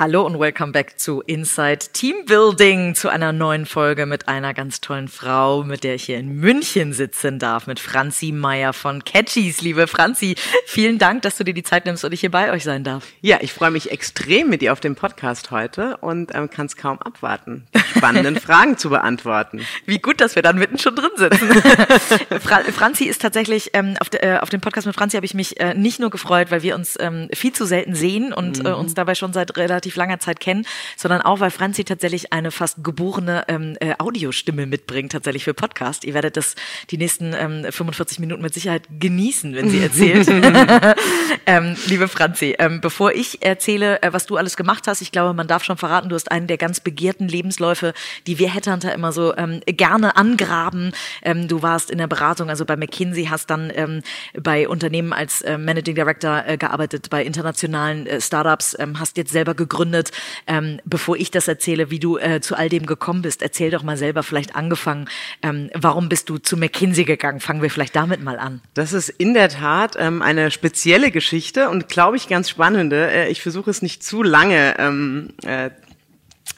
Hallo und welcome back zu Inside Team Building, zu einer neuen Folge mit einer ganz tollen Frau, mit der ich hier in München sitzen darf, mit Franzi Meyer von Catchies. Liebe Franzi, vielen Dank, dass du dir die Zeit nimmst und ich hier bei euch sein darf. Ja, ich freue mich extrem mit dir auf dem Podcast heute und ähm, kann es kaum abwarten, spannenden Fragen zu beantworten. Wie gut, dass wir dann mitten schon drin sitzen. Fra Franzi ist tatsächlich, ähm, auf, de, äh, auf dem Podcast mit Franzi habe ich mich äh, nicht nur gefreut, weil wir uns ähm, viel zu selten sehen und äh, uns dabei schon seit relativ relativ langer Zeit kennen, sondern auch, weil Franzi tatsächlich eine fast geborene ähm, äh, Audiostimme mitbringt, tatsächlich für Podcast. Ihr werdet das die nächsten ähm, 45 Minuten mit Sicherheit genießen, wenn sie erzählt. ähm, liebe Franzi, ähm, bevor ich erzähle, äh, was du alles gemacht hast, ich glaube, man darf schon verraten, du hast einen der ganz begehrten Lebensläufe, die wir Headhunter immer so ähm, gerne angraben. Ähm, du warst in der Beratung, also bei McKinsey, hast dann ähm, bei Unternehmen als äh, Managing Director äh, gearbeitet, bei internationalen äh, Startups, ähm, hast jetzt selber gegründet gegründet. Ähm, bevor ich das erzähle, wie du äh, zu all dem gekommen bist, erzähl doch mal selber vielleicht angefangen. Ähm, warum bist du zu McKinsey gegangen? Fangen wir vielleicht damit mal an. Das ist in der Tat ähm, eine spezielle Geschichte und glaube ich ganz spannende. Äh, ich versuche es nicht zu lange ähm, äh,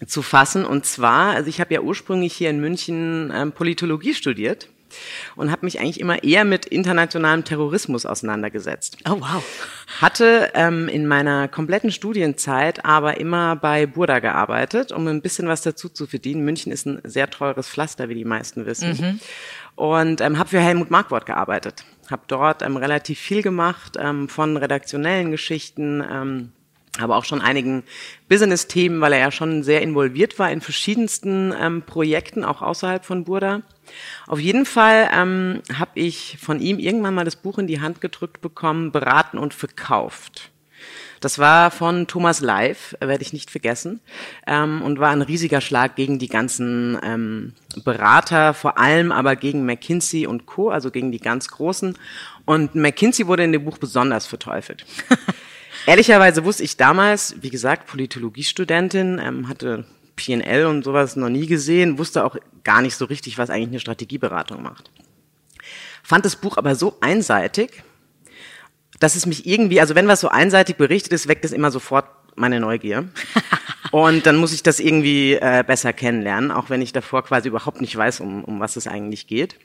zu fassen. Und zwar, also ich habe ja ursprünglich hier in München ähm, Politologie studiert und habe mich eigentlich immer eher mit internationalem Terrorismus auseinandergesetzt. Oh wow. Hatte ähm, in meiner kompletten Studienzeit aber immer bei Burda gearbeitet, um ein bisschen was dazu zu verdienen. München ist ein sehr teures Pflaster, wie die meisten wissen. Mhm. Und ähm, habe für Helmut Markwort gearbeitet. Habe dort ähm, relativ viel gemacht, ähm, von redaktionellen Geschichten, ähm, aber auch schon einigen Business-Themen, weil er ja schon sehr involviert war in verschiedensten ähm, Projekten, auch außerhalb von Burda. Auf jeden Fall ähm, habe ich von ihm irgendwann mal das Buch in die Hand gedrückt bekommen, Beraten und Verkauft. Das war von Thomas äh, werde ich nicht vergessen, ähm, und war ein riesiger Schlag gegen die ganzen ähm, Berater, vor allem aber gegen McKinsey und Co., also gegen die ganz Großen. Und McKinsey wurde in dem Buch besonders verteufelt. Ehrlicherweise wusste ich damals, wie gesagt, Politologiestudentin, ähm, hatte PNL und sowas noch nie gesehen, wusste auch gar nicht so richtig, was eigentlich eine Strategieberatung macht. Fand das Buch aber so einseitig, dass es mich irgendwie, also wenn was so einseitig berichtet ist, weckt es immer sofort meine Neugier. Und dann muss ich das irgendwie äh, besser kennenlernen, auch wenn ich davor quasi überhaupt nicht weiß, um, um was es eigentlich geht.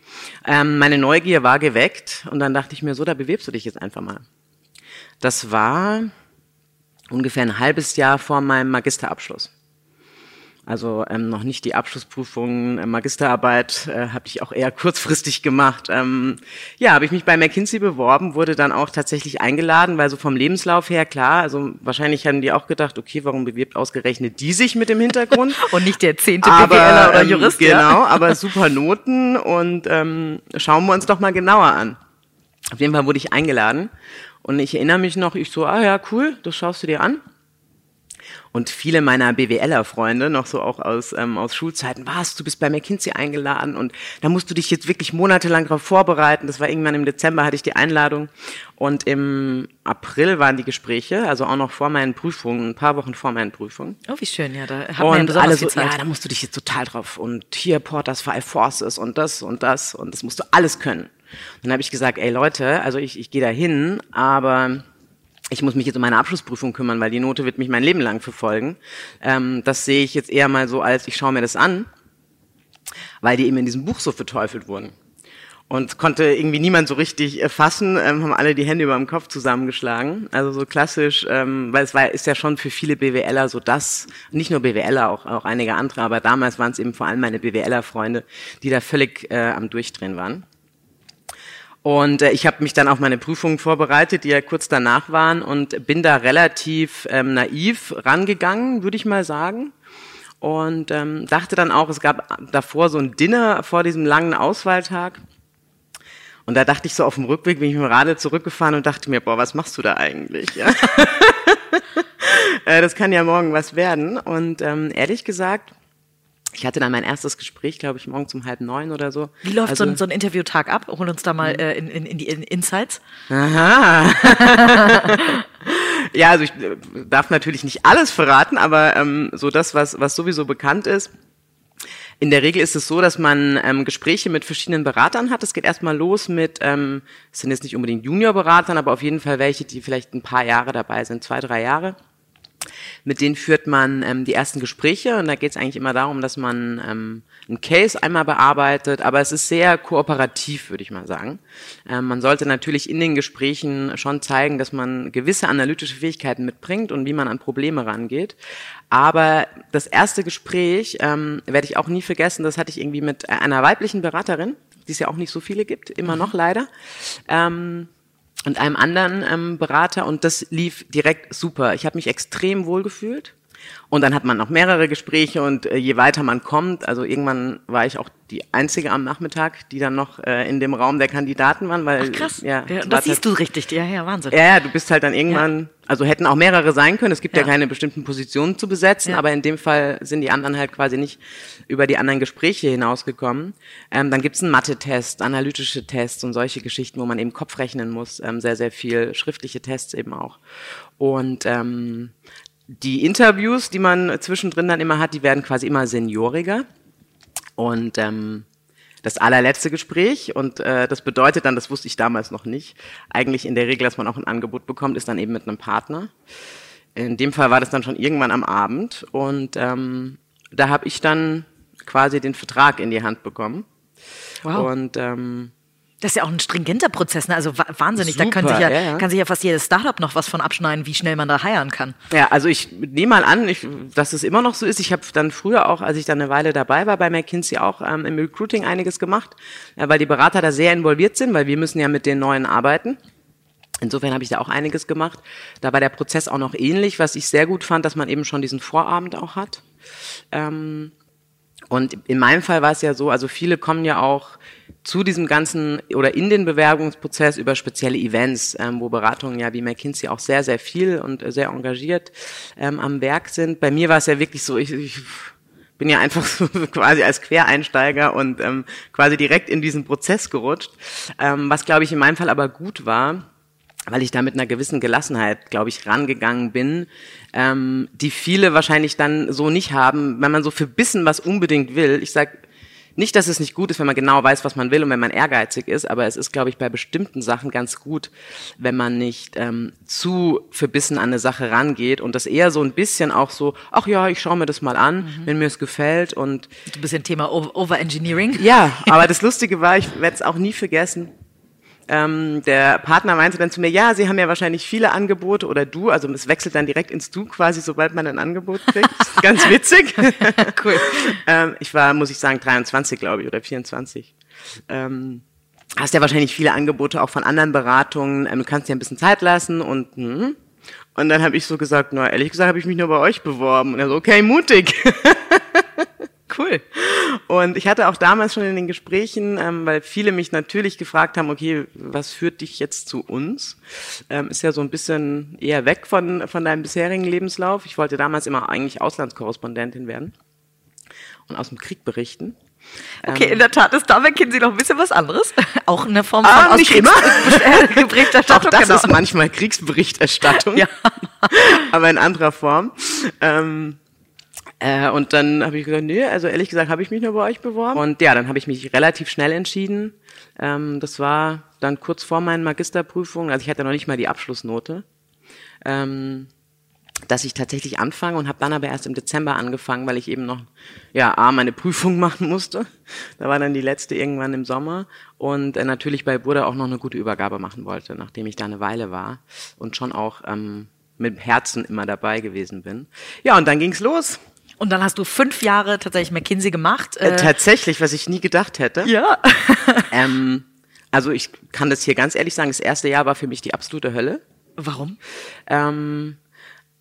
Ähm, meine Neugier war geweckt und dann dachte ich mir so, da bewirbst du dich jetzt einfach mal. Das war ungefähr ein halbes Jahr vor meinem Magisterabschluss. Also ähm, noch nicht die Abschlussprüfung, äh, Magisterarbeit äh, habe ich auch eher kurzfristig gemacht. Ähm, ja, habe ich mich bei McKinsey beworben, wurde dann auch tatsächlich eingeladen, weil so vom Lebenslauf her klar, also wahrscheinlich haben die auch gedacht, okay, warum bewirbt ausgerechnet die sich mit dem Hintergrund? und nicht der zehnte BWLer oder ähm, Jurist. Ähm, genau, aber super Noten und ähm, schauen wir uns doch mal genauer an. Auf jeden Fall wurde ich eingeladen und ich erinnere mich noch, ich so, ah ja, cool, das schaust du dir an. Und viele meiner BWLer-Freunde, noch so auch aus, ähm, aus Schulzeiten, was, du bist bei McKinsey eingeladen und da musst du dich jetzt wirklich monatelang darauf vorbereiten. Das war irgendwann im Dezember, hatte ich die Einladung. Und im April waren die Gespräche, also auch noch vor meinen Prüfungen, ein paar Wochen vor meinen Prüfungen. Oh, wie schön, ja, da hat man ja alle so, ja, da musst du dich jetzt total drauf und hier Porters Five Forces und das und das und das musst du alles können. Und dann habe ich gesagt, ey Leute, also ich, ich gehe da hin, aber ich muss mich jetzt um meine Abschlussprüfung kümmern, weil die Note wird mich mein Leben lang verfolgen. Ähm, das sehe ich jetzt eher mal so als, ich schaue mir das an, weil die eben in diesem Buch so verteufelt wurden. Und konnte irgendwie niemand so richtig äh, fassen, ähm, haben alle die Hände über dem Kopf zusammengeschlagen. Also so klassisch, ähm, weil es war, ist ja schon für viele BWLer so das, nicht nur BWLer, auch, auch einige andere, aber damals waren es eben vor allem meine BWLer-Freunde, die da völlig äh, am Durchdrehen waren. Und äh, ich habe mich dann auf meine Prüfungen vorbereitet, die ja kurz danach waren, und bin da relativ ähm, naiv rangegangen, würde ich mal sagen. Und ähm, dachte dann auch, es gab davor so ein Dinner vor diesem langen Auswahltag. Und da dachte ich so auf dem Rückweg, bin ich mit dem Rade zurückgefahren und dachte mir, boah, was machst du da eigentlich? Ja? Äh, das kann ja morgen was werden. Und ähm, ehrlich gesagt, ich hatte dann mein erstes Gespräch, glaube ich, morgens um halb neun oder so. Wie läuft also, so, ein, so ein Interviewtag ab? Hol uns da mal äh, in, in, in die in Insights. Aha. ja, also ich äh, darf natürlich nicht alles verraten, aber ähm, so das, was, was sowieso bekannt ist. In der Regel ist es so, dass man ähm, Gespräche mit verschiedenen Beratern hat. Es geht erstmal los mit, ähm, es sind jetzt nicht unbedingt Junior-Beratern, aber auf jeden Fall welche, die vielleicht ein paar Jahre dabei sind, zwei, drei Jahre. Mit denen führt man ähm, die ersten Gespräche und da geht es eigentlich immer darum, dass man ähm, einen Case einmal bearbeitet, aber es ist sehr kooperativ, würde ich mal sagen. Ähm, man sollte natürlich in den Gesprächen schon zeigen, dass man gewisse analytische Fähigkeiten mitbringt und wie man an Probleme rangeht. Aber das erste Gespräch ähm, werde ich auch nie vergessen, das hatte ich irgendwie mit einer weiblichen Beraterin, die es ja auch nicht so viele gibt, immer noch leider. Ähm, und einem anderen ähm, Berater und das lief direkt super. Ich habe mich extrem wohl gefühlt. Und dann hat man noch mehrere Gespräche und äh, je weiter man kommt, also irgendwann war ich auch die einzige am Nachmittag, die dann noch äh, in dem Raum der Kandidaten waren, weil Ach, krass. ja, ja das siehst du richtig, ja, ja, Wahnsinn. ja, ja, du bist halt dann irgendwann, ja. also hätten auch mehrere sein können. Es gibt ja, ja keine bestimmten Positionen zu besetzen, aber in dem Fall sind die anderen halt quasi nicht über die anderen Gespräche hinausgekommen. Ähm, dann gibt's einen Mathe-Test, analytische Tests und solche Geschichten, wo man eben Kopf rechnen muss, ähm, sehr, sehr viel, schriftliche Tests eben auch. Und ähm, die Interviews, die man zwischendrin dann immer hat, die werden quasi immer senioriger. Und ähm, das allerletzte Gespräch, und äh, das bedeutet dann, das wusste ich damals noch nicht, eigentlich in der Regel, dass man auch ein Angebot bekommt, ist dann eben mit einem Partner. In dem Fall war das dann schon irgendwann am Abend und ähm, da habe ich dann quasi den Vertrag in die Hand bekommen. Wow. Und ähm, das ist ja auch ein stringenter Prozess, ne? also wahnsinnig. Super, da kann sich ja, ja, ja, kann sich ja fast jedes Startup noch was von abschneiden, wie schnell man da heiern kann. Ja, also ich nehme mal an, ich, dass es immer noch so ist. Ich habe dann früher auch, als ich dann eine Weile dabei war bei McKinsey, auch ähm, im Recruiting einiges gemacht, ja, weil die Berater da sehr involviert sind, weil wir müssen ja mit den Neuen arbeiten. Insofern habe ich da auch einiges gemacht. Da war der Prozess auch noch ähnlich, was ich sehr gut fand, dass man eben schon diesen Vorabend auch hat. Ähm, und in meinem Fall war es ja so, also viele kommen ja auch zu diesem ganzen oder in den Bewerbungsprozess über spezielle Events, ähm, wo Beratungen ja wie McKinsey auch sehr, sehr viel und sehr engagiert ähm, am Werk sind. Bei mir war es ja wirklich so, ich, ich bin ja einfach so quasi als Quereinsteiger und ähm, quasi direkt in diesen Prozess gerutscht, ähm, was glaube ich in meinem Fall aber gut war, weil ich da mit einer gewissen Gelassenheit, glaube ich, rangegangen bin, ähm, die viele wahrscheinlich dann so nicht haben, wenn man so verbissen was unbedingt will. Ich sag nicht, dass es nicht gut ist, wenn man genau weiß, was man will und wenn man ehrgeizig ist, aber es ist, glaube ich, bei bestimmten Sachen ganz gut, wenn man nicht ähm, zu verbissen an eine Sache rangeht und das eher so ein bisschen auch so, ach ja, ich schaue mir das mal an, mhm. wenn mir es gefällt und ein Thema Overengineering. Ja, aber das Lustige war, ich werde es auch nie vergessen ähm, der Partner meinte dann zu mir, ja, Sie haben ja wahrscheinlich viele Angebote oder du, also es wechselt dann direkt ins Du quasi, sobald man ein Angebot kriegt. Ganz witzig. cool. ähm, ich war, muss ich sagen, 23, glaube ich, oder 24. Ähm, hast ja wahrscheinlich viele Angebote auch von anderen Beratungen. Ähm, du kannst dir ein bisschen Zeit lassen und hm. und dann habe ich so gesagt, na ehrlich gesagt habe ich mich nur bei euch beworben. Und er so, okay, mutig. Cool. Und ich hatte auch damals schon in den Gesprächen, ähm, weil viele mich natürlich gefragt haben, okay, was führt dich jetzt zu uns? Ähm, ist ja so ein bisschen eher weg von, von deinem bisherigen Lebenslauf. Ich wollte damals immer eigentlich Auslandskorrespondentin werden und aus dem Krieg berichten. Okay, ähm, in der Tat ist da bei Kinsey noch ein bisschen was anderes. Auch eine Form von ah, nicht immer. Berichterstattung. Auch das genau. ist manchmal Kriegsberichterstattung, ja. aber in anderer Form. Ähm, äh, und dann habe ich gesagt, nee, also ehrlich gesagt habe ich mich nur bei euch beworben. Und ja, dann habe ich mich relativ schnell entschieden. Ähm, das war dann kurz vor meinen Magisterprüfungen, also ich hatte noch nicht mal die Abschlussnote, ähm, dass ich tatsächlich anfange und habe dann aber erst im Dezember angefangen, weil ich eben noch ja a meine Prüfung machen musste. Da war dann die letzte irgendwann im Sommer und äh, natürlich bei Buddha auch noch eine gute Übergabe machen wollte, nachdem ich da eine Weile war und schon auch ähm, mit Herzen immer dabei gewesen bin. Ja, und dann ging's los. Und dann hast du fünf Jahre tatsächlich McKinsey gemacht. Äh, äh tatsächlich, was ich nie gedacht hätte. Ja. ähm, also ich kann das hier ganz ehrlich sagen, das erste Jahr war für mich die absolute Hölle. Warum? Ähm,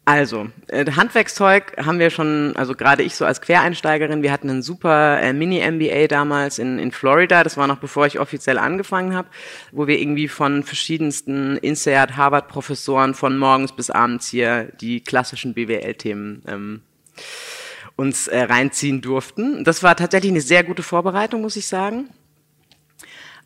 also, äh, Handwerkszeug haben wir schon, also gerade ich so als Quereinsteigerin, wir hatten einen super äh, Mini-MBA damals in, in Florida, das war noch bevor ich offiziell angefangen habe, wo wir irgendwie von verschiedensten INSEAD, Harvard-Professoren von morgens bis abends hier die klassischen BWL-Themen ähm, uns äh, reinziehen durften. Das war tatsächlich eine sehr gute Vorbereitung, muss ich sagen.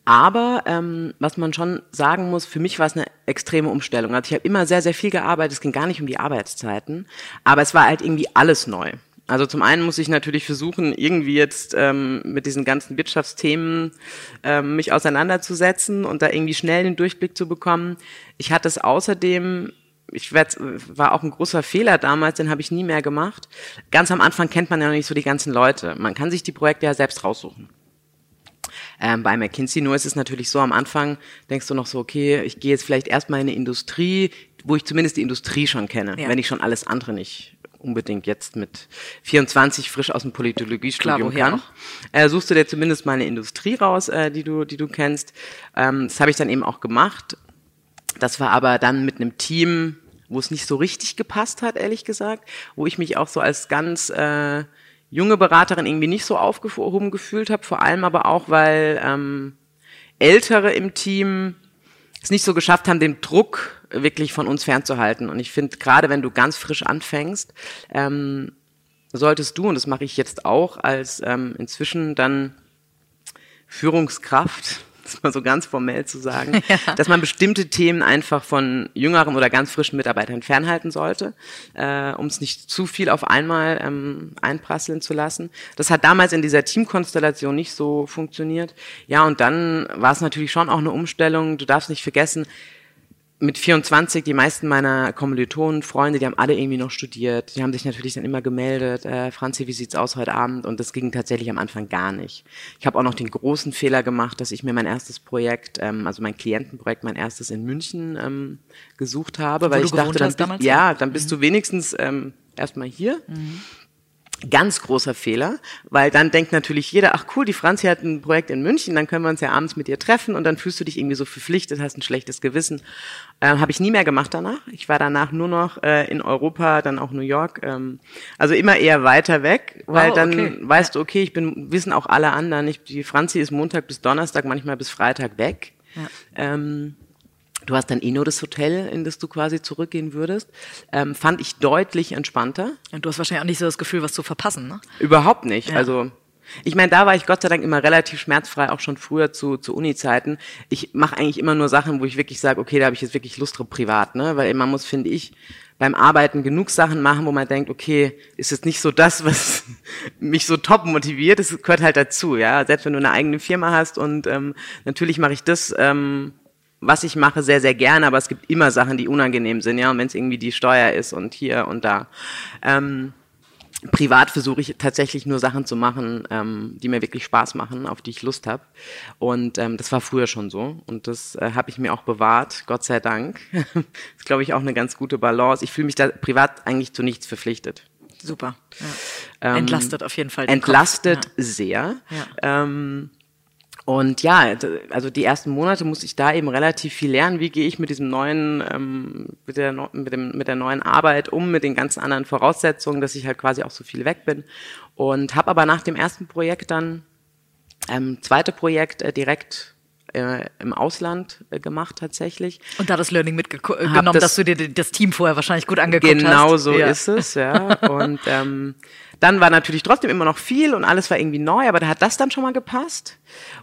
Aber ähm, was man schon sagen muss, für mich war es eine extreme Umstellung. Also ich habe immer sehr, sehr viel gearbeitet. Es ging gar nicht um die Arbeitszeiten, aber es war halt irgendwie alles neu. Also zum einen muss ich natürlich versuchen, irgendwie jetzt ähm, mit diesen ganzen Wirtschaftsthemen ähm, mich auseinanderzusetzen und da irgendwie schnell den Durchblick zu bekommen. Ich hatte es außerdem ich werd, war auch ein großer Fehler damals, den habe ich nie mehr gemacht. Ganz am Anfang kennt man ja noch nicht so die ganzen Leute. Man kann sich die Projekte ja selbst raussuchen. Ähm, bei McKinsey nur ist es natürlich so, am Anfang denkst du noch so, okay, ich gehe jetzt vielleicht erstmal in eine Industrie, wo ich zumindest die Industrie schon kenne, ja. wenn ich schon alles andere nicht unbedingt jetzt mit 24 frisch aus dem Politologiestudium Klar, kann. Äh, suchst du dir zumindest mal eine Industrie raus, äh, die du, die du kennst. Ähm, das habe ich dann eben auch gemacht. Das war aber dann mit einem Team, wo es nicht so richtig gepasst hat, ehrlich gesagt, wo ich mich auch so als ganz äh, junge Beraterin irgendwie nicht so aufgehoben gefühlt habe, vor allem aber auch, weil ähm, Ältere im Team es nicht so geschafft haben, den Druck wirklich von uns fernzuhalten. Und ich finde, gerade wenn du ganz frisch anfängst, ähm, solltest du, und das mache ich jetzt auch als ähm, inzwischen dann Führungskraft, das mal so ganz formell zu sagen, ja. dass man bestimmte Themen einfach von jüngeren oder ganz frischen Mitarbeitern fernhalten sollte, äh, um es nicht zu viel auf einmal ähm, einprasseln zu lassen. Das hat damals in dieser Teamkonstellation nicht so funktioniert. Ja, und dann war es natürlich schon auch eine Umstellung. Du darfst nicht vergessen, mit 24, die meisten meiner Kommilitonen, Freunde, die haben alle irgendwie noch studiert. Die haben sich natürlich dann immer gemeldet, äh, Franzi, wie sieht's aus heute Abend? Und das ging tatsächlich am Anfang gar nicht. Ich habe auch noch den großen Fehler gemacht, dass ich mir mein erstes Projekt, ähm, also mein Klientenprojekt, mein erstes in München ähm, gesucht habe, Wo weil ich dachte, dann, bist, ja, dann bist mhm. du wenigstens ähm, erstmal hier. Mhm. Ganz großer Fehler, weil dann denkt natürlich jeder, ach cool, die Franzi hat ein Projekt in München, dann können wir uns ja abends mit ihr treffen und dann fühlst du dich irgendwie so verpflichtet, hast ein schlechtes Gewissen. Ähm, Habe ich nie mehr gemacht danach. Ich war danach nur noch äh, in Europa, dann auch New York. Ähm, also immer eher weiter weg, weil wow, dann okay. weißt du, okay, ich bin, wissen auch alle anderen, ich, die Franzi ist Montag bis Donnerstag, manchmal bis Freitag weg. Ja. Ähm, Du hast dann eh nur das Hotel, in das du quasi zurückgehen würdest. Ähm, fand ich deutlich entspannter. Und du hast wahrscheinlich auch nicht so das Gefühl, was zu verpassen, ne? Überhaupt nicht. Ja. Also ich meine, da war ich Gott sei Dank immer relativ schmerzfrei, auch schon früher zu, zu Uni-Zeiten. Ich mache eigentlich immer nur Sachen, wo ich wirklich sage, okay, da habe ich jetzt wirklich Lust drauf privat, ne? Weil man muss, finde ich, beim Arbeiten genug Sachen machen, wo man denkt, okay, ist jetzt nicht so das, was mich so top motiviert, das gehört halt dazu, ja. Selbst wenn du eine eigene Firma hast und ähm, natürlich mache ich das, ähm, was ich mache, sehr, sehr gerne, aber es gibt immer Sachen, die unangenehm sind, ja, und wenn es irgendwie die Steuer ist und hier und da. Ähm, privat versuche ich tatsächlich nur Sachen zu machen, ähm, die mir wirklich Spaß machen, auf die ich Lust habe. Und ähm, das war früher schon so. Und das äh, habe ich mir auch bewahrt, Gott sei Dank. das ist, glaube ich, auch eine ganz gute Balance. Ich fühle mich da privat eigentlich zu nichts verpflichtet. Super. Ja. Ähm, entlastet auf jeden Fall. entlastet ja. sehr. Ja. Ähm, und ja, also die ersten Monate musste ich da eben relativ viel lernen. Wie gehe ich mit diesem neuen, ähm, mit, der, mit, dem, mit der neuen Arbeit um, mit den ganzen anderen Voraussetzungen, dass ich halt quasi auch so viel weg bin. Und habe aber nach dem ersten Projekt dann ähm, zweite Projekt äh, direkt äh, im Ausland äh, gemacht tatsächlich. Und da das Learning mitgenommen, das, dass du dir das Team vorher wahrscheinlich gut angeguckt genau hast. Genau so ja. ist es, ja. Und ähm, dann war natürlich trotzdem immer noch viel und alles war irgendwie neu, aber da hat das dann schon mal gepasst.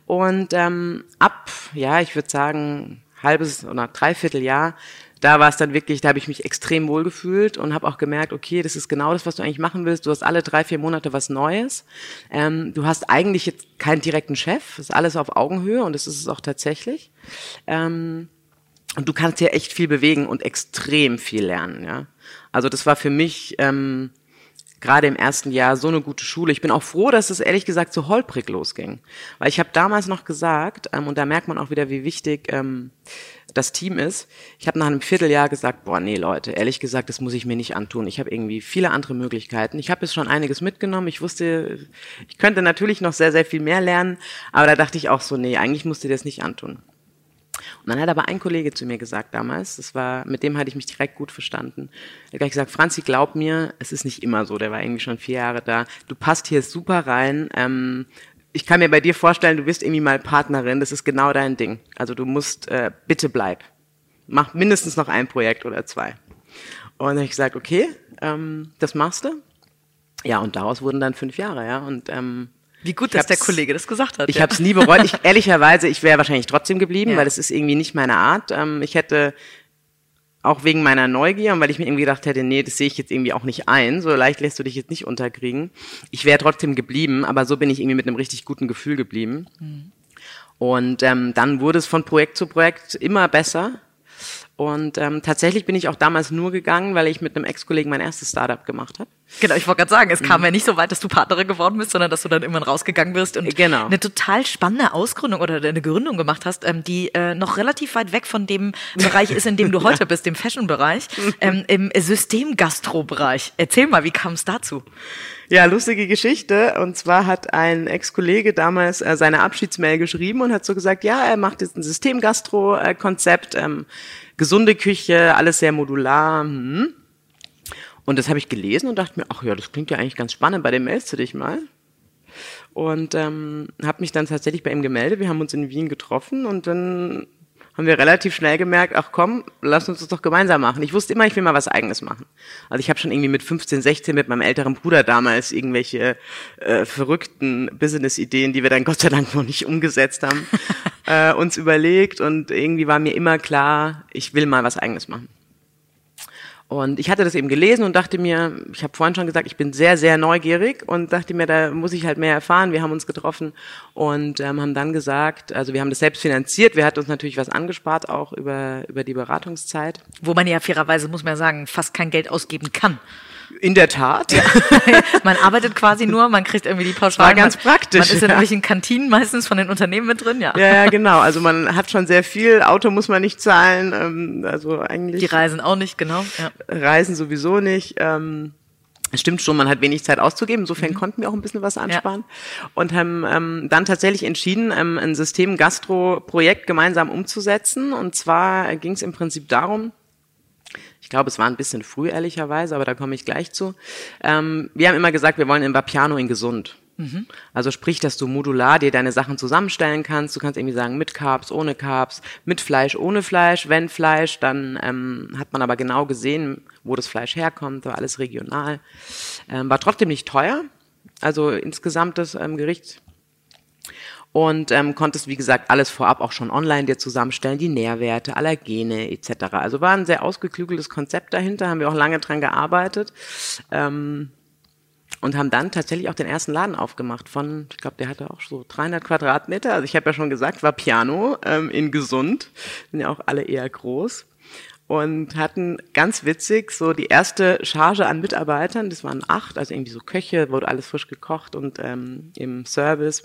Und ähm, ab, ja, ich würde sagen, halbes oder dreiviertel Jahr, da war es dann wirklich, da habe ich mich extrem wohl gefühlt und habe auch gemerkt, okay, das ist genau das, was du eigentlich machen willst. Du hast alle drei, vier Monate was Neues. Ähm, du hast eigentlich jetzt keinen direkten Chef, das ist alles auf Augenhöhe und das ist es auch tatsächlich. Ähm, und du kannst hier echt viel bewegen und extrem viel lernen. Ja, also das war für mich ähm, gerade im ersten Jahr so eine gute Schule. Ich bin auch froh, dass es ehrlich gesagt so holprig losging. Weil ich habe damals noch gesagt, ähm, und da merkt man auch wieder, wie wichtig ähm, das Team ist. Ich habe nach einem Vierteljahr gesagt, boah, nee, Leute, ehrlich gesagt, das muss ich mir nicht antun. Ich habe irgendwie viele andere Möglichkeiten. Ich habe jetzt schon einiges mitgenommen. Ich wusste, ich könnte natürlich noch sehr, sehr viel mehr lernen, aber da dachte ich auch so, nee, eigentlich musst du dir das nicht antun. Und dann hat aber ein Kollege zu mir gesagt damals, das war, mit dem hatte ich mich direkt gut verstanden. Er hat gleich gesagt, Franzi, glaub mir, es ist nicht immer so, der war irgendwie schon vier Jahre da. Du passt hier super rein. Ähm, ich kann mir bei dir vorstellen, du bist irgendwie mal Partnerin, das ist genau dein Ding. Also du musst, äh, bitte bleib. Mach mindestens noch ein Projekt oder zwei. Und dann habe ich gesagt, okay, ähm, das machst du. ja, und daraus wurden dann fünf Jahre, ja. Und ähm, wie gut, dass der Kollege das gesagt hat. Ich ja. habe es nie bereut. Ich, ehrlicherweise, ich wäre wahrscheinlich trotzdem geblieben, ja. weil es ist irgendwie nicht meine Art. Ähm, ich hätte auch wegen meiner Neugier und weil ich mir irgendwie gedacht hätte, nee, das sehe ich jetzt irgendwie auch nicht ein, so leicht lässt du dich jetzt nicht unterkriegen. Ich wäre trotzdem geblieben, aber so bin ich irgendwie mit einem richtig guten Gefühl geblieben. Mhm. Und ähm, dann wurde es von Projekt zu Projekt immer besser. Und ähm, tatsächlich bin ich auch damals nur gegangen, weil ich mit einem Ex-Kollegen mein erstes Startup gemacht habe. Genau, ich wollte gerade sagen, es kam mhm. ja nicht so weit, dass du Partnerin geworden bist, sondern dass du dann immer rausgegangen bist und genau. eine total spannende Ausgründung oder eine Gründung gemacht hast, ähm, die äh, noch relativ weit weg von dem Bereich ist, in dem du heute bist, dem Fashion-Bereich, ähm, im System-Gastro-Bereich. Erzähl mal, wie kam es dazu? Ja, lustige Geschichte. Und zwar hat ein Ex-Kollege damals äh, seine Abschiedsmail geschrieben und hat so gesagt, ja, er macht jetzt ein System-Gastro-Konzept, ähm, gesunde Küche, alles sehr modular. Hm. Und das habe ich gelesen und dachte mir, ach ja, das klingt ja eigentlich ganz spannend, bei dem meldest du dich mal. Und ähm, habe mich dann tatsächlich bei ihm gemeldet. Wir haben uns in Wien getroffen und dann haben wir relativ schnell gemerkt, ach komm, lass uns das doch gemeinsam machen. Ich wusste immer, ich will mal was eigenes machen. Also ich habe schon irgendwie mit 15, 16 mit meinem älteren Bruder damals irgendwelche äh, verrückten Business-Ideen, die wir dann Gott sei Dank noch nicht umgesetzt haben, äh, uns überlegt und irgendwie war mir immer klar, ich will mal was eigenes machen. Und ich hatte das eben gelesen und dachte mir, ich habe vorhin schon gesagt, ich bin sehr, sehr neugierig und dachte mir, da muss ich halt mehr erfahren. Wir haben uns getroffen und ähm, haben dann gesagt, also wir haben das selbst finanziert, wir hatten uns natürlich was angespart auch über, über die Beratungszeit. Wo man ja fairerweise, muss man ja sagen, fast kein Geld ausgeben kann. In der Tat. Ja. man arbeitet quasi nur, man kriegt irgendwie die Pauschale. War ganz man, praktisch. Man ist in ja. irgendwelchen Kantinen meistens von den Unternehmen mit drin, ja. Ja, ja, genau. Also man hat schon sehr viel. Auto muss man nicht zahlen. Ähm, also eigentlich. Die Reisen auch nicht, genau. Ja. Reisen sowieso nicht. Ähm, es stimmt schon, man hat wenig Zeit auszugeben. Insofern mhm. konnten wir auch ein bisschen was ansparen ja. und haben ähm, dann tatsächlich entschieden, ähm, ein System-Gastro-Projekt gemeinsam umzusetzen. Und zwar ging es im Prinzip darum, ich glaube, es war ein bisschen früh, ehrlicherweise, aber da komme ich gleich zu. Ähm, wir haben immer gesagt, wir wollen in Vapiano in gesund. Mhm. Also sprich, dass du modular dir deine Sachen zusammenstellen kannst. Du kannst irgendwie sagen, mit Carbs, ohne Carbs, mit Fleisch, ohne Fleisch. Wenn Fleisch, dann ähm, hat man aber genau gesehen, wo das Fleisch herkommt, war alles regional. Ähm, war trotzdem nicht teuer. Also insgesamt das ähm, Gericht und ähm, konntest, wie gesagt, alles vorab auch schon online dir zusammenstellen, die Nährwerte, Allergene etc. Also war ein sehr ausgeklügeltes Konzept dahinter, haben wir auch lange dran gearbeitet ähm, und haben dann tatsächlich auch den ersten Laden aufgemacht von, ich glaube, der hatte auch so 300 Quadratmeter. Also ich habe ja schon gesagt, war Piano ähm, in gesund, sind ja auch alle eher groß und hatten ganz witzig so die erste Charge an Mitarbeitern, das waren acht, also irgendwie so Köche, wurde alles frisch gekocht und ähm, im Service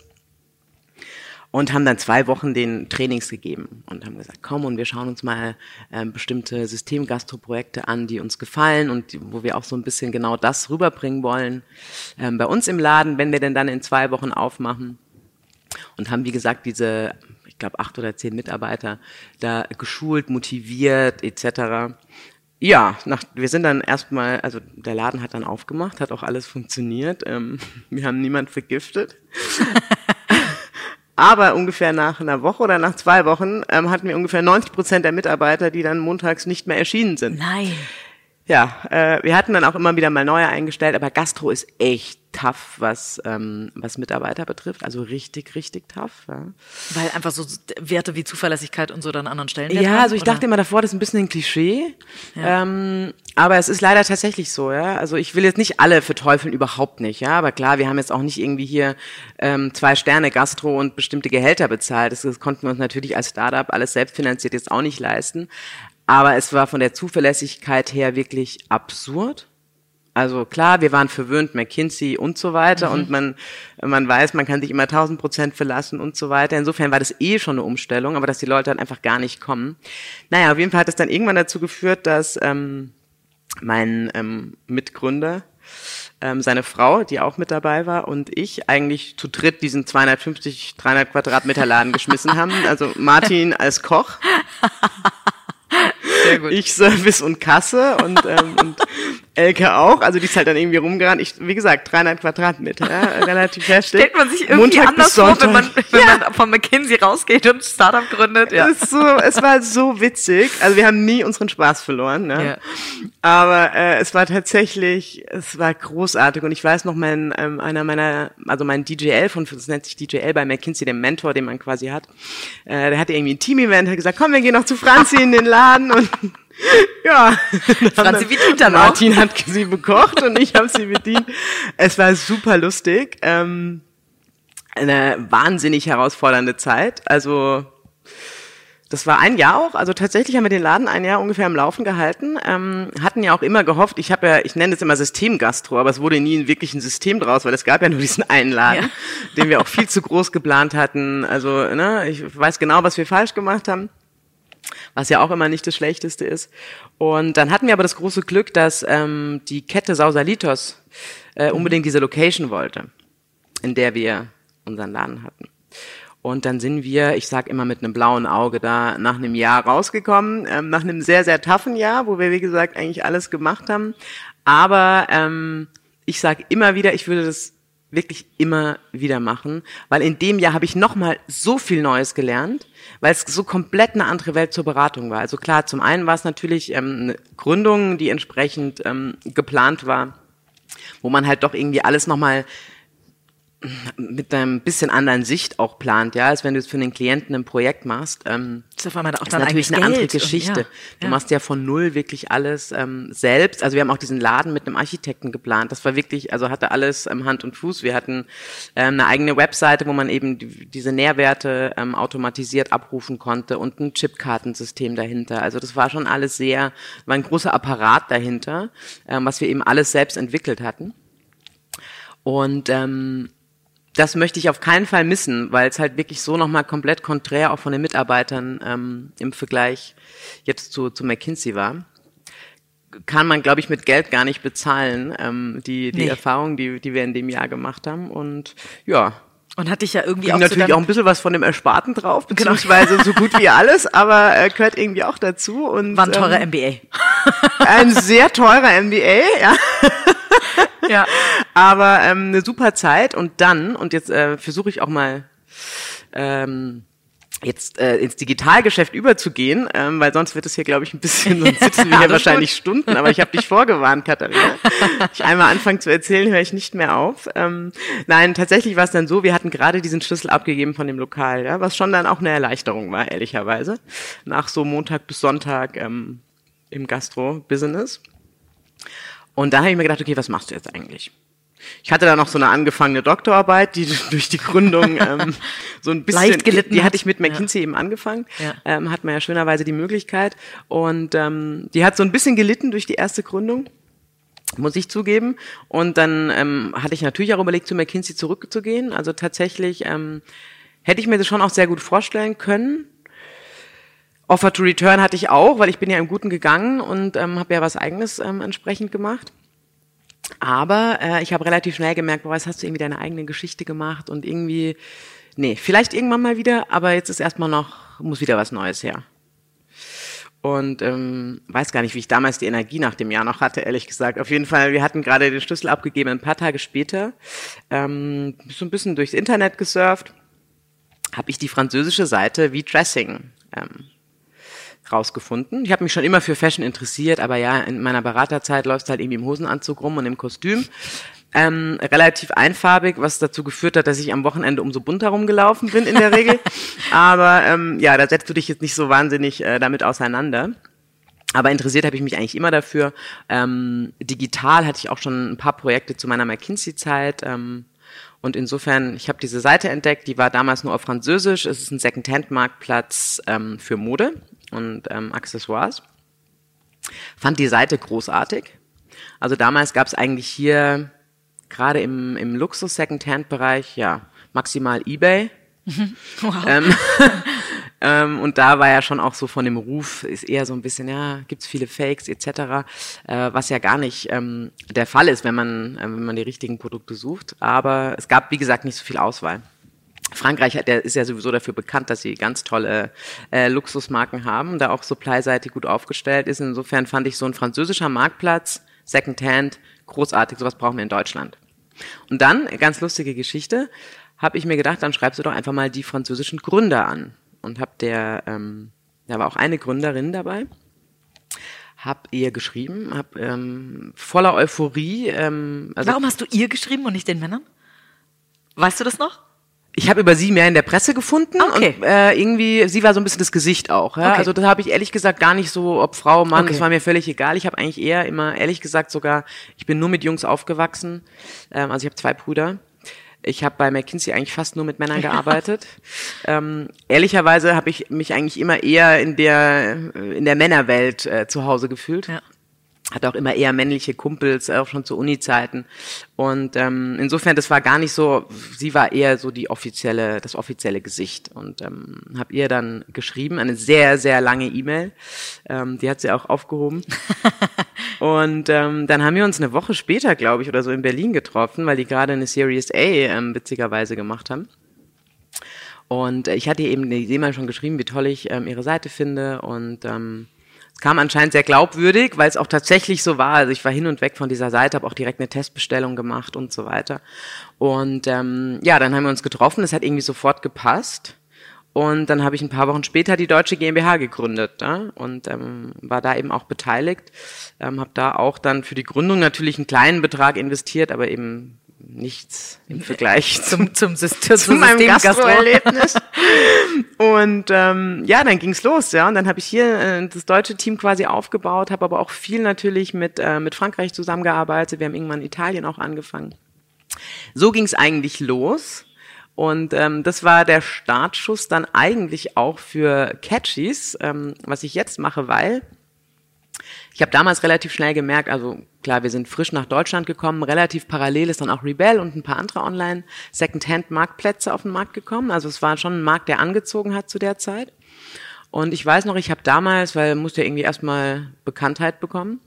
und haben dann zwei Wochen den Trainings gegeben und haben gesagt, komm und wir schauen uns mal ähm, bestimmte Systemgastroprojekte an, die uns gefallen und wo wir auch so ein bisschen genau das rüberbringen wollen ähm, bei uns im Laden, wenn wir denn dann in zwei Wochen aufmachen und haben wie gesagt diese ich glaube acht oder zehn Mitarbeiter da geschult, motiviert etc. Ja, nach, wir sind dann erstmal, also der Laden hat dann aufgemacht, hat auch alles funktioniert. Ähm, wir haben niemand vergiftet. Aber ungefähr nach einer Woche oder nach zwei Wochen ähm, hatten wir ungefähr 90 Prozent der Mitarbeiter, die dann montags nicht mehr erschienen sind. Nein. Ja, äh, wir hatten dann auch immer wieder mal neue eingestellt, aber Gastro ist echt tough, was, ähm, was Mitarbeiter betrifft. Also richtig, richtig tough. Ja. Weil einfach so Werte wie Zuverlässigkeit und so dann anderen Stellen. Ja, haben, also ich oder? dachte immer davor, das ist ein bisschen ein Klischee. Ja. Ähm, aber es ist leider tatsächlich so, ja. Also ich will jetzt nicht alle verteufeln, überhaupt nicht, ja. Aber klar, wir haben jetzt auch nicht irgendwie hier ähm, zwei Sterne Gastro und bestimmte Gehälter bezahlt. Das, das konnten wir uns natürlich als Startup alles selbstfinanziert jetzt auch nicht leisten. Aber es war von der Zuverlässigkeit her wirklich absurd. Also klar, wir waren verwöhnt, McKinsey und so weiter mhm. und man, man weiß, man kann sich immer 1000 Prozent verlassen und so weiter. Insofern war das eh schon eine Umstellung, aber dass die Leute dann einfach gar nicht kommen. Naja, auf jeden Fall hat es dann irgendwann dazu geführt, dass ähm, mein ähm, Mitgründer, ähm, seine Frau, die auch mit dabei war, und ich eigentlich zu dritt diesen 250, 300 Quadratmeter Laden geschmissen haben. Also Martin als Koch. Ich Service und Kasse und, ähm, und Elke auch, also die ist halt dann irgendwie rumgerannt. Ich, wie gesagt, 300 Quadratmeter, ja, relativ heftig. Stellt man sich irgendwie Montag anders vor, wenn man, wenn ja. man von McKinsey rausgeht und ein Startup gründet. Ja. Es, ist so, es war so witzig. Also wir haben nie unseren Spaß verloren. Ne? Ja. Aber äh, es war tatsächlich, es war großartig. Und ich weiß noch, mein, ähm, einer meiner, also mein DJL von, das nennt sich DJL bei McKinsey, dem Mentor, den man quasi hat, äh, der hatte irgendwie ein Team-Event, hat gesagt, komm, wir gehen noch zu Franzi in den Laden und ja. Franzi bedient dann auch. Martin hat sie bekocht und ich habe sie bedient. Es war super lustig. Ähm, eine wahnsinnig herausfordernde Zeit. Also das war ein Jahr auch, also tatsächlich haben wir den Laden ein Jahr ungefähr am Laufen gehalten, ähm, hatten ja auch immer gehofft, ich habe ja, ich nenne es immer Systemgastro, aber es wurde nie wirklich ein System draus, weil es gab ja nur diesen einen Laden, Ja. den wir auch viel zu groß geplant hatten. Also, ne, ich weiß genau, was wir falsch gemacht haben was ja auch immer nicht das Schlechteste ist. Und dann hatten wir aber das große Glück, dass ähm, die Kette Sausalitos äh, unbedingt diese Location wollte, in der wir unseren Laden hatten. Und dann sind wir, ich sag immer mit einem blauen Auge da nach einem Jahr rausgekommen, ähm, nach einem sehr, sehr toughen Jahr, wo wir, wie gesagt, eigentlich alles gemacht haben. Aber ähm, ich sag immer wieder, ich würde das wirklich immer wieder machen, weil in dem Jahr habe ich nochmal so viel Neues gelernt, weil es so komplett eine andere Welt zur Beratung war. Also klar, zum einen war es natürlich ähm, eine Gründung, die entsprechend ähm, geplant war, wo man halt doch irgendwie alles nochmal mit einem bisschen anderen Sicht auch plant, ja, als wenn du es für den Klienten ein Projekt machst. Ähm, Das ist auch ist natürlich eine andere Geld und- Geschichte. ja, Du ja. machst ja von null wirklich alles ähm, selbst. Also wir haben auch diesen Laden mit einem Architekten geplant. Das war wirklich, also hatte alles ähm, Hand und Fuß. Wir hatten ähm, eine eigene Webseite, wo man eben die, diese Nährwerte ähm, automatisiert abrufen konnte und ein Chipkartensystem dahinter. Also das war schon alles sehr, war ein großer Apparat dahinter, ähm, was wir eben alles selbst entwickelt hatten. Und ähm, das möchte ich auf keinen Fall missen, weil es halt wirklich so nochmal komplett konträr auch von den Mitarbeitern ähm, im Vergleich jetzt zu, zu McKinsey war. Kann man, glaube ich, mit Geld gar nicht bezahlen, ähm, die, die Nee. Erfahrung, die, die wir in dem Jahr gemacht haben. Und ja, Und hat dich ja irgendwie ging auch natürlich zu auch ein bisschen was von dem Ersparten drauf, Genau. beziehungsweise so gut wie alles, aber äh, gehört irgendwie auch dazu. Und, war ein teurer ähm, MBA. ein sehr teurer MBA, ja. Ja. Aber ähm, eine super Zeit und dann, und jetzt äh, versuche ich auch mal ähm, jetzt äh, ins Digitalgeschäft überzugehen, ähm, weil sonst wird es hier, glaube ich, ein bisschen, sonst sitzen wir hier wahrscheinlich Stunden, aber ich habe dich vorgewarnt, Katharina. Ich einmal anfange zu erzählen, höre ich nicht mehr auf. Ähm, nein, tatsächlich war es dann so, wir hatten gerade diesen Schlüssel abgegeben von dem Lokal, ja, was schon dann auch eine Erleichterung war, ehrlicherweise. Nach so Montag bis Sonntag ähm, im Gastro-Business. Und dann habe ich mir gedacht, okay, was machst du jetzt eigentlich? Ich hatte da noch so eine angefangene Doktorarbeit, die durch die Gründung ähm, so ein bisschen, Leicht gelitten die, die hat. hatte ich mit McKinsey eben angefangen, Ja. ähm, hat man ja schönerweise die Möglichkeit und ähm, die hat so ein bisschen gelitten durch die erste Gründung, muss ich zugeben. Und dann ähm, hatte ich natürlich auch überlegt, zu McKinsey zurückzugehen. Also tatsächlich ähm, hätte ich mir das schon auch sehr gut vorstellen können. Offer to Return hatte ich auch, weil ich bin ja im Guten gegangen und ähm, habe ja was Eigenes ähm, entsprechend gemacht. Aber äh, ich habe relativ schnell gemerkt, boah, jetzt hast du irgendwie deine eigene Geschichte gemacht und irgendwie, nee, vielleicht irgendwann mal wieder, aber jetzt ist erstmal noch, muss wieder was Neues her. Und ähm, weiß gar nicht, wie ich damals die Energie nach dem Jahr noch hatte, ehrlich gesagt. Auf jeden Fall, wir hatten gerade den Schlüssel abgegeben, ein paar Tage später, ähm, so ein bisschen durchs Internet gesurft, habe ich die französische Seite wie Dressing ähm, rausgefunden. Ich habe mich schon immer für Fashion interessiert, aber ja, in meiner Beraterzeit läuft halt irgendwie im Hosenanzug rum und im Kostüm. Ähm, relativ einfarbig, was dazu geführt hat, dass ich am Wochenende umso bunter rumgelaufen bin in der Regel. aber ähm, ja, da setzt du dich jetzt nicht so wahnsinnig äh, damit auseinander. Aber interessiert habe ich mich eigentlich immer dafür. Ähm, digital hatte ich auch schon ein paar Projekte zu meiner McKinsey-Zeit. Ähm, und insofern, ich habe diese Seite entdeckt, die war damals nur auf Französisch. Es ist ein Second-Hand-Marktplatz ähm, für Mode und ähm, Accessoires. Fand die Seite großartig. Also damals gab es eigentlich hier gerade im, im Luxus-Second-Hand-Bereich, ja, maximal eBay. Wow. Ähm, ähm, und da war ja schon auch so von dem Ruf, ist eher so ein bisschen, ja, gibt's viele Fakes etc., äh, was ja gar nicht ähm, der Fall ist, wenn man, äh, wenn man die richtigen Produkte sucht. Aber es gab, wie gesagt, nicht so viel Auswahl. Frankreich der ist ja sowieso dafür bekannt, dass sie ganz tolle äh, Luxusmarken haben, da auch supply-seitig gut aufgestellt ist. Insofern fand ich so ein französischer Marktplatz Secondhand, großartig, sowas brauchen wir in Deutschland. Und dann, ganz lustige Geschichte, habe ich mir gedacht, dann schreibst du doch einfach mal die französischen Gründer an. Und habe der, ähm, da war auch eine Gründerin dabei, habe ihr geschrieben, habe ähm, voller Euphorie. Ähm, also Warum hast du ihr geschrieben und nicht den Männern? Weißt du das noch? Ich habe über sie mehr in der Presse gefunden okay. und äh, irgendwie, sie war so ein bisschen das Gesicht auch. Ja? Okay. Also das habe ich ehrlich gesagt gar nicht so, ob Frau, Mann, okay. das war mir völlig egal. Ich habe eigentlich eher immer, ehrlich gesagt sogar, ich bin nur mit Jungs aufgewachsen. Ähm, also ich habe zwei Brüder. Ich habe bei McKinsey eigentlich fast nur mit Männern gearbeitet. ähm, ehrlicherweise habe ich mich eigentlich immer eher in der in der Männerwelt äh, zu Hause gefühlt. Ja hatte auch immer eher männliche Kumpels, auch schon zu Uni-Zeiten. Und ähm, insofern, das war gar nicht so, sie war eher so die offizielle, das offizielle Gesicht. Und ähm, habe ihr dann geschrieben, eine sehr, sehr lange E-Mail. Ähm, die hat sie auch aufgehoben. und ähm, dann haben wir uns eine Woche später, glaube ich, oder so in Berlin getroffen, weil die gerade eine Series A ähm, witzigerweise gemacht haben. Und äh, ich hatte ihr eben die E-Mail schon geschrieben, wie toll ich ähm, ihre Seite finde und ähm, kam anscheinend sehr glaubwürdig, weil es auch tatsächlich so war. Also ich war hin und weg von dieser Seite, habe auch direkt eine Testbestellung gemacht und so weiter. Und ähm, ja, dann haben wir uns getroffen. Es hat irgendwie sofort gepasst. Und dann habe ich ein paar Wochen später die Deutsche GmbH gegründet ja? und ähm, war da eben auch beteiligt. Ähm, habe da auch dann für die Gründung natürlich einen kleinen Betrag investiert, aber eben nichts im Vergleich zum, zum, System, zu meinem Gastroerlebnis. und ähm, ja, dann ging's los, ja. Und dann habe ich hier äh, das deutsche Team quasi aufgebaut, habe aber auch viel natürlich mit, äh, mit Frankreich zusammengearbeitet. Wir haben irgendwann Italien auch angefangen. So ging's eigentlich los. Und ähm, das war der Startschuss dann eigentlich auch für Catchies, ähm, was ich jetzt mache, weil ich habe damals relativ schnell gemerkt, also klar, wir sind frisch nach Deutschland gekommen, relativ parallel ist dann auch Rebel und ein paar andere online Secondhand-Marktplätze auf den Markt gekommen. Also es war schon ein Markt, der angezogen hat zu der Zeit. Und ich weiß noch, ich habe damals, weil musste ja irgendwie erstmal Bekanntheit bekommen,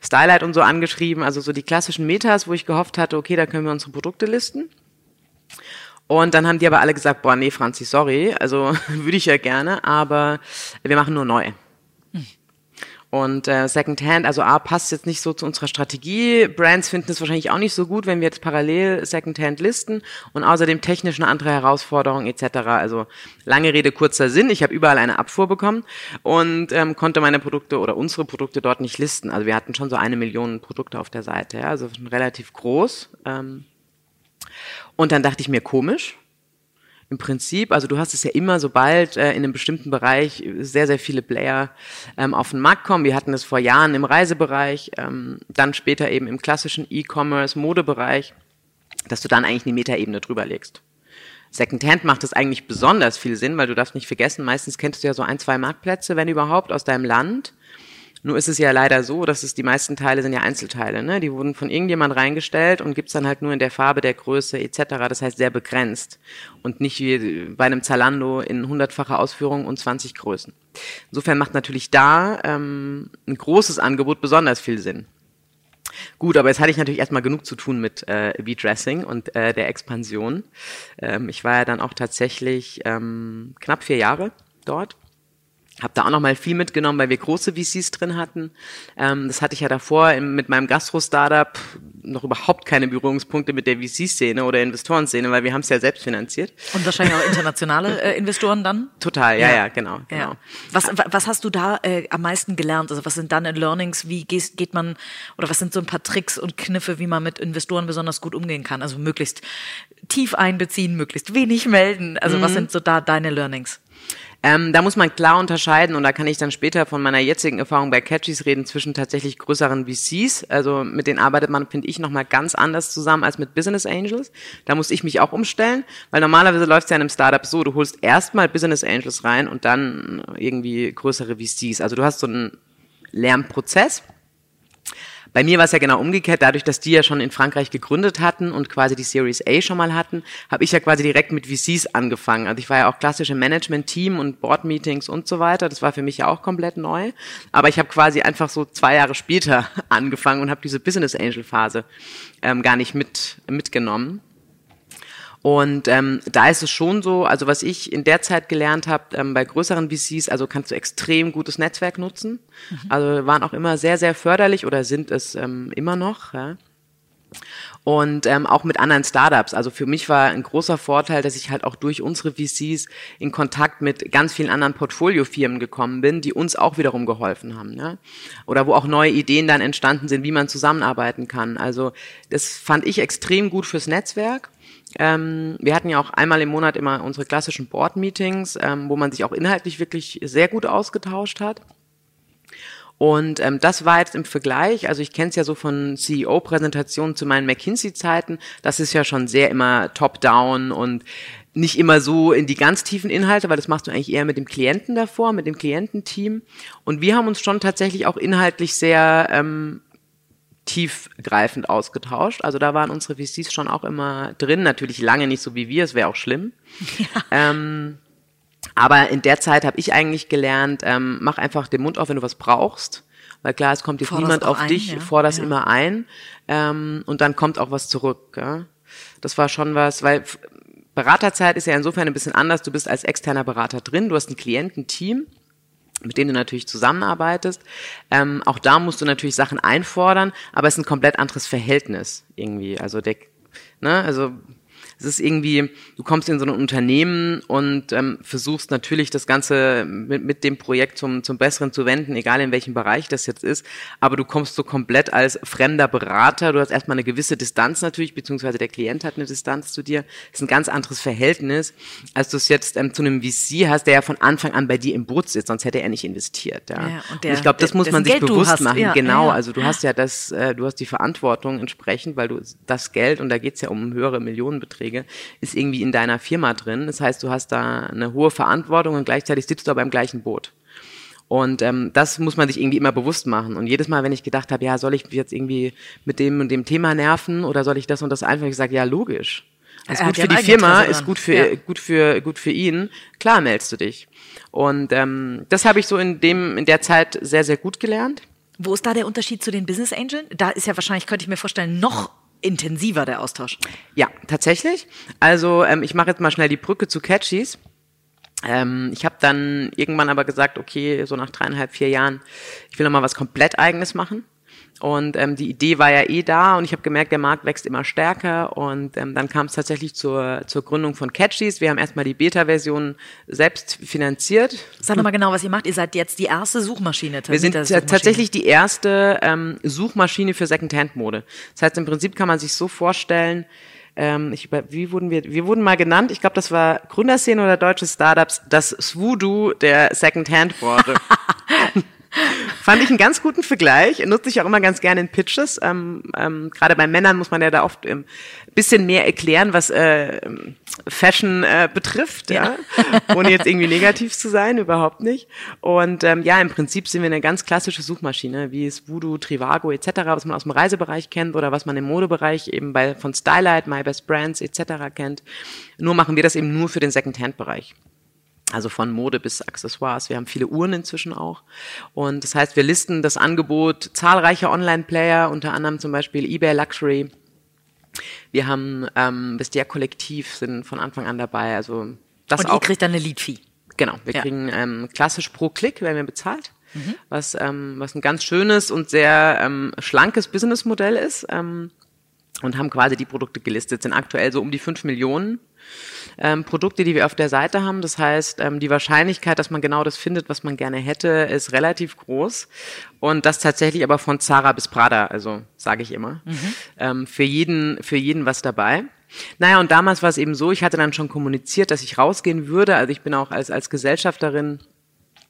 Stylight und so angeschrieben, also so die klassischen Metas, wo ich gehofft hatte, okay, da können wir unsere Produkte listen. Und dann haben die aber alle gesagt, boah, nee, Franzi, sorry, also würde ich ja gerne, aber wir machen nur neu. Und äh, Secondhand, also A, passt jetzt nicht so zu unserer Strategie. Brands finden es wahrscheinlich auch nicht so gut, wenn wir jetzt parallel Secondhand listen. Und außerdem technisch eine andere Herausforderung etc. Also lange Rede, kurzer Sinn. Ich habe überall eine Abfuhr bekommen und ähm, konnte meine Produkte oder unsere Produkte dort nicht listen. Also wir hatten schon so eine Million Produkte auf der Seite, ja, also relativ groß. Ähm. Und dann dachte ich mir, komisch, im Prinzip, also du hast es ja immer, sobald äh, in einem bestimmten Bereich sehr, sehr viele Player ähm, auf den Markt kommen. Wir hatten es vor Jahren im Reisebereich, ähm, dann später eben im klassischen E-Commerce, Modebereich, dass du dann eigentlich eine Metaebene drüber legst. Secondhand macht es eigentlich besonders viel Sinn, weil du darfst nicht vergessen, meistens kennst du ja so ein, zwei Marktplätze, wenn überhaupt, aus deinem Land. Nur ist es ja leider so, dass es die meisten Teile sind ja Einzelteile, ne? Die wurden von irgendjemand reingestellt und gibt's dann halt nur in der Farbe, der Größe etc. Das heißt sehr begrenzt und nicht wie bei einem Zalando in hundertfacher Ausführung und 20 Größen. Insofern macht natürlich da ähm, ein großes Angebot besonders viel Sinn. Gut, aber jetzt hatte ich natürlich erstmal genug zu tun mit äh, V-Dressing und äh, der Expansion. Ähm, ich war ja dann auch tatsächlich ähm, knapp vier Jahre dort habe da auch noch mal viel mitgenommen, weil wir große VCs drin hatten. Ähm, das hatte ich ja davor im, mit meinem Gastro-Startup noch überhaupt keine Berührungspunkte mit der VC-Szene oder Investorenszene, weil wir haben es ja selbst finanziert. Und wahrscheinlich auch internationale äh, Investoren dann? Total, ja, ja, ja genau. genau. Ja. Was, was hast du da äh, am meisten gelernt? Also was sind deine Learnings? Wie geht, geht man, oder was sind so ein paar Tricks und Kniffe, wie man mit Investoren besonders gut umgehen kann? Also möglichst tief einbeziehen, möglichst wenig melden. Also mhm. was sind so da deine Learnings? Ähm, da muss man klar unterscheiden und da kann ich dann später von meiner jetzigen Erfahrung bei Catchies reden zwischen tatsächlich größeren VCs. Also mit denen arbeitet man, finde ich, nochmal ganz anders zusammen als mit Business Angels. Da muss ich mich auch umstellen, weil normalerweise läuft es ja in einem Startup so, du holst erstmal Business Angels rein und dann irgendwie größere VCs. Also du hast so einen Lernprozess bei mir war es ja genau umgekehrt. Dadurch, dass die ja schon in Frankreich gegründet hatten und quasi die Series A schon mal hatten, habe ich ja quasi direkt mit VCs angefangen. Also ich war ja auch klassisch im Management-Team und Board-Meetings und so weiter. Das war für mich ja auch komplett neu. Aber ich habe quasi einfach so zwei Jahre später angefangen und habe diese Business Angel-Phase ähm, gar nicht mit, mitgenommen. Und ähm, da ist es schon so, also was ich in der Zeit gelernt habe, ähm, bei größeren VCs, also kannst du extrem gutes Netzwerk nutzen. Mhm. Also waren auch immer sehr, sehr förderlich oder sind es ähm, immer noch. Ja und ähm, auch mit anderen Startups. Also für mich war ein großer Vorteil, dass ich halt auch durch unsere VCs in Kontakt mit ganz vielen anderen Portfoliofirmen gekommen bin, die uns auch wiederum geholfen haben. Ne? Oder wo auch neue Ideen dann entstanden sind, wie man zusammenarbeiten kann. Also das fand ich extrem gut fürs Netzwerk. Ähm, wir hatten ja auch einmal im Monat immer unsere klassischen Board-Meetings, ähm, wo man sich auch inhaltlich wirklich sehr gut ausgetauscht hat. Und ähm, das war jetzt im Vergleich, also ich kenne es ja so von CEO-Präsentationen zu meinen McKinsey-Zeiten, das ist ja schon sehr immer top-down und nicht immer so in die ganz tiefen Inhalte, weil das machst du eigentlich eher mit dem Klienten davor, mit dem Kliententeam. Und wir haben uns schon tatsächlich auch inhaltlich sehr ähm, tiefgreifend ausgetauscht. Also da waren unsere VCs schon auch immer drin, natürlich lange nicht so wie wir, es wäre auch schlimm. Ja. Ähm, aber in der Zeit habe ich eigentlich gelernt, ähm, mach einfach den Mund auf, wenn du was brauchst. Weil klar, es kommt jetzt Forderst niemand auf ein, dich, ja. forder das ja. immer ein ähm, und dann kommt auch was zurück. Ja? Das war schon was, weil Beraterzeit ist ja insofern ein bisschen anders. Du bist als externer Berater drin, du hast ein Kliententeam, mit dem du natürlich zusammenarbeitest. Ähm, auch da musst du natürlich Sachen einfordern, aber es ist ein komplett anderes Verhältnis irgendwie. Also der, ne, also es ist irgendwie, du kommst in so ein Unternehmen und ähm, versuchst natürlich das Ganze mit, mit dem Projekt zum, zum Besseren zu wenden, egal in welchem Bereich das jetzt ist, aber du kommst so komplett als fremder Berater, du hast erstmal eine gewisse Distanz natürlich, beziehungsweise der Klient hat eine Distanz zu dir, das ist ein ganz anderes Verhältnis, als du es jetzt ähm, zu einem VC hast, der ja von Anfang an bei dir im Boot sitzt, sonst hätte er nicht investiert. Ja. ja und, der, und ich glaube, das muss man sich Geld bewusst machen, ja, genau, ja, also du hast ja das, äh, du hast die Verantwortung entsprechend, weil du das Geld, und da geht's ja um höhere Millionenbeträge, Beiträge, ist irgendwie in deiner Firma drin. Das heißt, du hast da eine hohe Verantwortung und gleichzeitig sitzt du aber im gleichen Boot. Und ähm, das muss man sich irgendwie immer bewusst machen. Und jedes Mal, wenn ich gedacht habe, ja, soll ich jetzt irgendwie mit dem und dem Thema nerven oder soll ich das und das einfach gesagt, ja, logisch. Das ist gut für die Firma, ist gut für, ja. gut für, gut für ihn. Klar meldest du dich. Und ähm, das habe ich so in dem, in der Zeit sehr, sehr gut gelernt. Wo ist da der Unterschied zu den Business Angeln? Da ist ja wahrscheinlich, könnte ich mir vorstellen, noch intensiver der Austausch. Ja, tatsächlich. Also ähm, ich mache jetzt mal schnell die Brücke zu Catchies. Ähm, ich habe dann irgendwann aber gesagt, okay, so nach dreieinhalb, vier Jahren, ich will noch mal was komplett Eigenes machen. Und ähm, die Idee war ja eh da und ich habe gemerkt, der Markt wächst immer stärker und ähm, dann kam es tatsächlich zur, zur Gründung von Catchies. Wir haben erstmal die Beta-Version selbst finanziert. Sag doch mal genau, was ihr macht. Ihr seid jetzt die erste Suchmaschine. Wir sind tatsächlich die erste ähm, Suchmaschine für Secondhand-Mode. Das heißt, im Prinzip kann man sich so vorstellen, ähm, ich, wie wurden wir, wir wurden mal genannt, ich glaube, das war Gründerszene oder deutsche Startups, das Swoodoo der Secondhand-Branche. Fand ich einen ganz guten Vergleich. Nutze ich auch immer ganz gerne in Pitches. Ähm, ähm, Gerade bei Männern muss man ja da oft ein ähm, bisschen mehr erklären, was äh, Fashion äh, betrifft, ja. ja. ohne jetzt irgendwie negativ zu sein, überhaupt nicht. Und ähm, ja, im Prinzip sind wir eine ganz klassische Suchmaschine, wie es Voodoo, Trivago etc., was man aus dem Reisebereich kennt oder was man im Modebereich eben bei von Stylight, My Best Brands etc. kennt. Nur machen wir das eben nur für den Secondhand-Bereich. Also von Mode bis Accessoires. Wir haben viele Uhren inzwischen auch. Und das heißt, wir listen das Angebot zahlreicher Online-Player, unter anderem zum Beispiel eBay Luxury. Wir haben ähm, Bestia Kollektiv, sind von Anfang an dabei. Also das Und auch. ihr kriegt dann eine Lead-Fee. Genau, wir ja. kriegen ähm, klassisch pro Klick, werden wir bezahlt. Mhm. Was, ähm, was ein ganz schönes und sehr ähm, schlankes Businessmodell ist. Ähm, und haben quasi die Produkte gelistet, sind aktuell so um die fünf Millionen ähm, Produkte, die wir auf der Seite haben. Das heißt, ähm, die Wahrscheinlichkeit, dass man genau das findet, was man gerne hätte, ist relativ groß. Und das tatsächlich aber von Zara bis Prada, also sage ich immer. Mhm. Ähm, für jeden, für jeden was dabei. Naja, und damals war es eben so, ich hatte dann schon kommuniziert, dass ich rausgehen würde. Also ich bin auch als, als Gesellschafterin,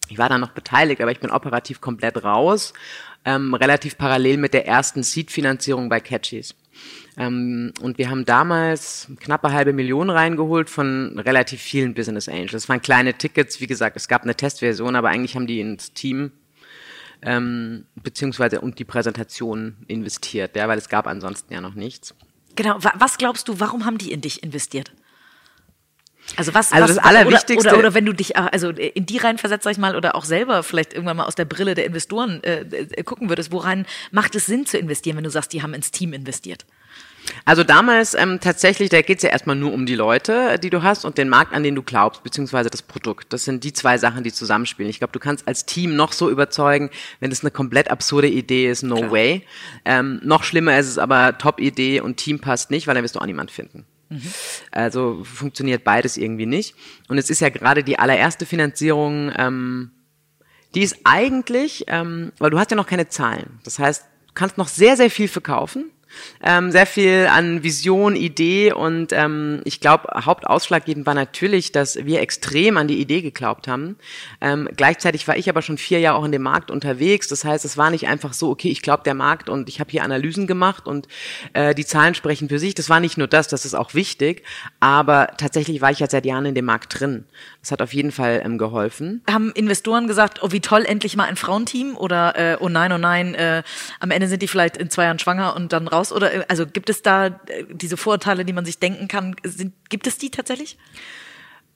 ich war da noch beteiligt, aber ich bin operativ komplett raus, ähm, relativ parallel mit der ersten Seed-Finanzierung bei Catchies. Ähm, und wir haben damals knappe halbe Million reingeholt von relativ vielen Business Angels. Das waren kleine Tickets, wie gesagt, es gab eine Testversion, aber eigentlich haben die ins Team ähm, beziehungsweise und die Präsentation investiert, ja, weil es gab ansonsten ja noch nichts. Genau, was glaubst du, warum haben die in dich investiert? Also was, also was, das Allerwichtigste oder, oder, oder wenn du dich also in die reinversetzt, sag ich mal, oder auch selber vielleicht irgendwann mal aus der Brille der Investoren äh, äh, gucken würdest, woran macht es Sinn zu investieren, wenn du sagst, die haben ins Team investiert? Also damals ähm, tatsächlich, da geht's ja erstmal nur um die Leute, die du hast und den Markt, an den du glaubst, beziehungsweise das Produkt. Das sind die zwei Sachen, die zusammenspielen. Ich glaube, du kannst als Team noch so überzeugen, wenn es eine komplett absurde Idee ist, no Klar. way. Ähm, noch schlimmer ist es aber, Top-Idee und Team passt nicht, weil dann wirst du auch niemand finden. Mhm. Also funktioniert beides irgendwie nicht. Und es ist ja gerade die allererste Finanzierung, ähm, die ist eigentlich, ähm, weil du hast ja noch keine Zahlen. Das heißt, du kannst noch sehr, sehr viel verkaufen ähm, sehr viel an Vision, Idee und ähm, ich glaube, hauptausschlaggebend war natürlich, dass wir extrem an die Idee geglaubt haben. Ähm, gleichzeitig war ich aber schon vier Jahre auch in dem Markt unterwegs. Das heißt, es war nicht einfach so, okay, ich glaube der Markt und ich habe hier Analysen gemacht und äh, die Zahlen sprechen für sich. Das war nicht nur das, das ist auch wichtig, aber tatsächlich war ich ja seit Jahren in dem Markt drin. Das hat auf jeden Fall ähm, geholfen. Haben Investoren gesagt, oh wie toll, endlich mal ein Frauenteam oder äh, oh nein, oh nein, äh, am Ende sind die vielleicht in zwei Jahren schwanger und dann raus? Oder äh, also gibt es da äh, diese Vorurteile, die man sich denken kann, sind, gibt es die tatsächlich?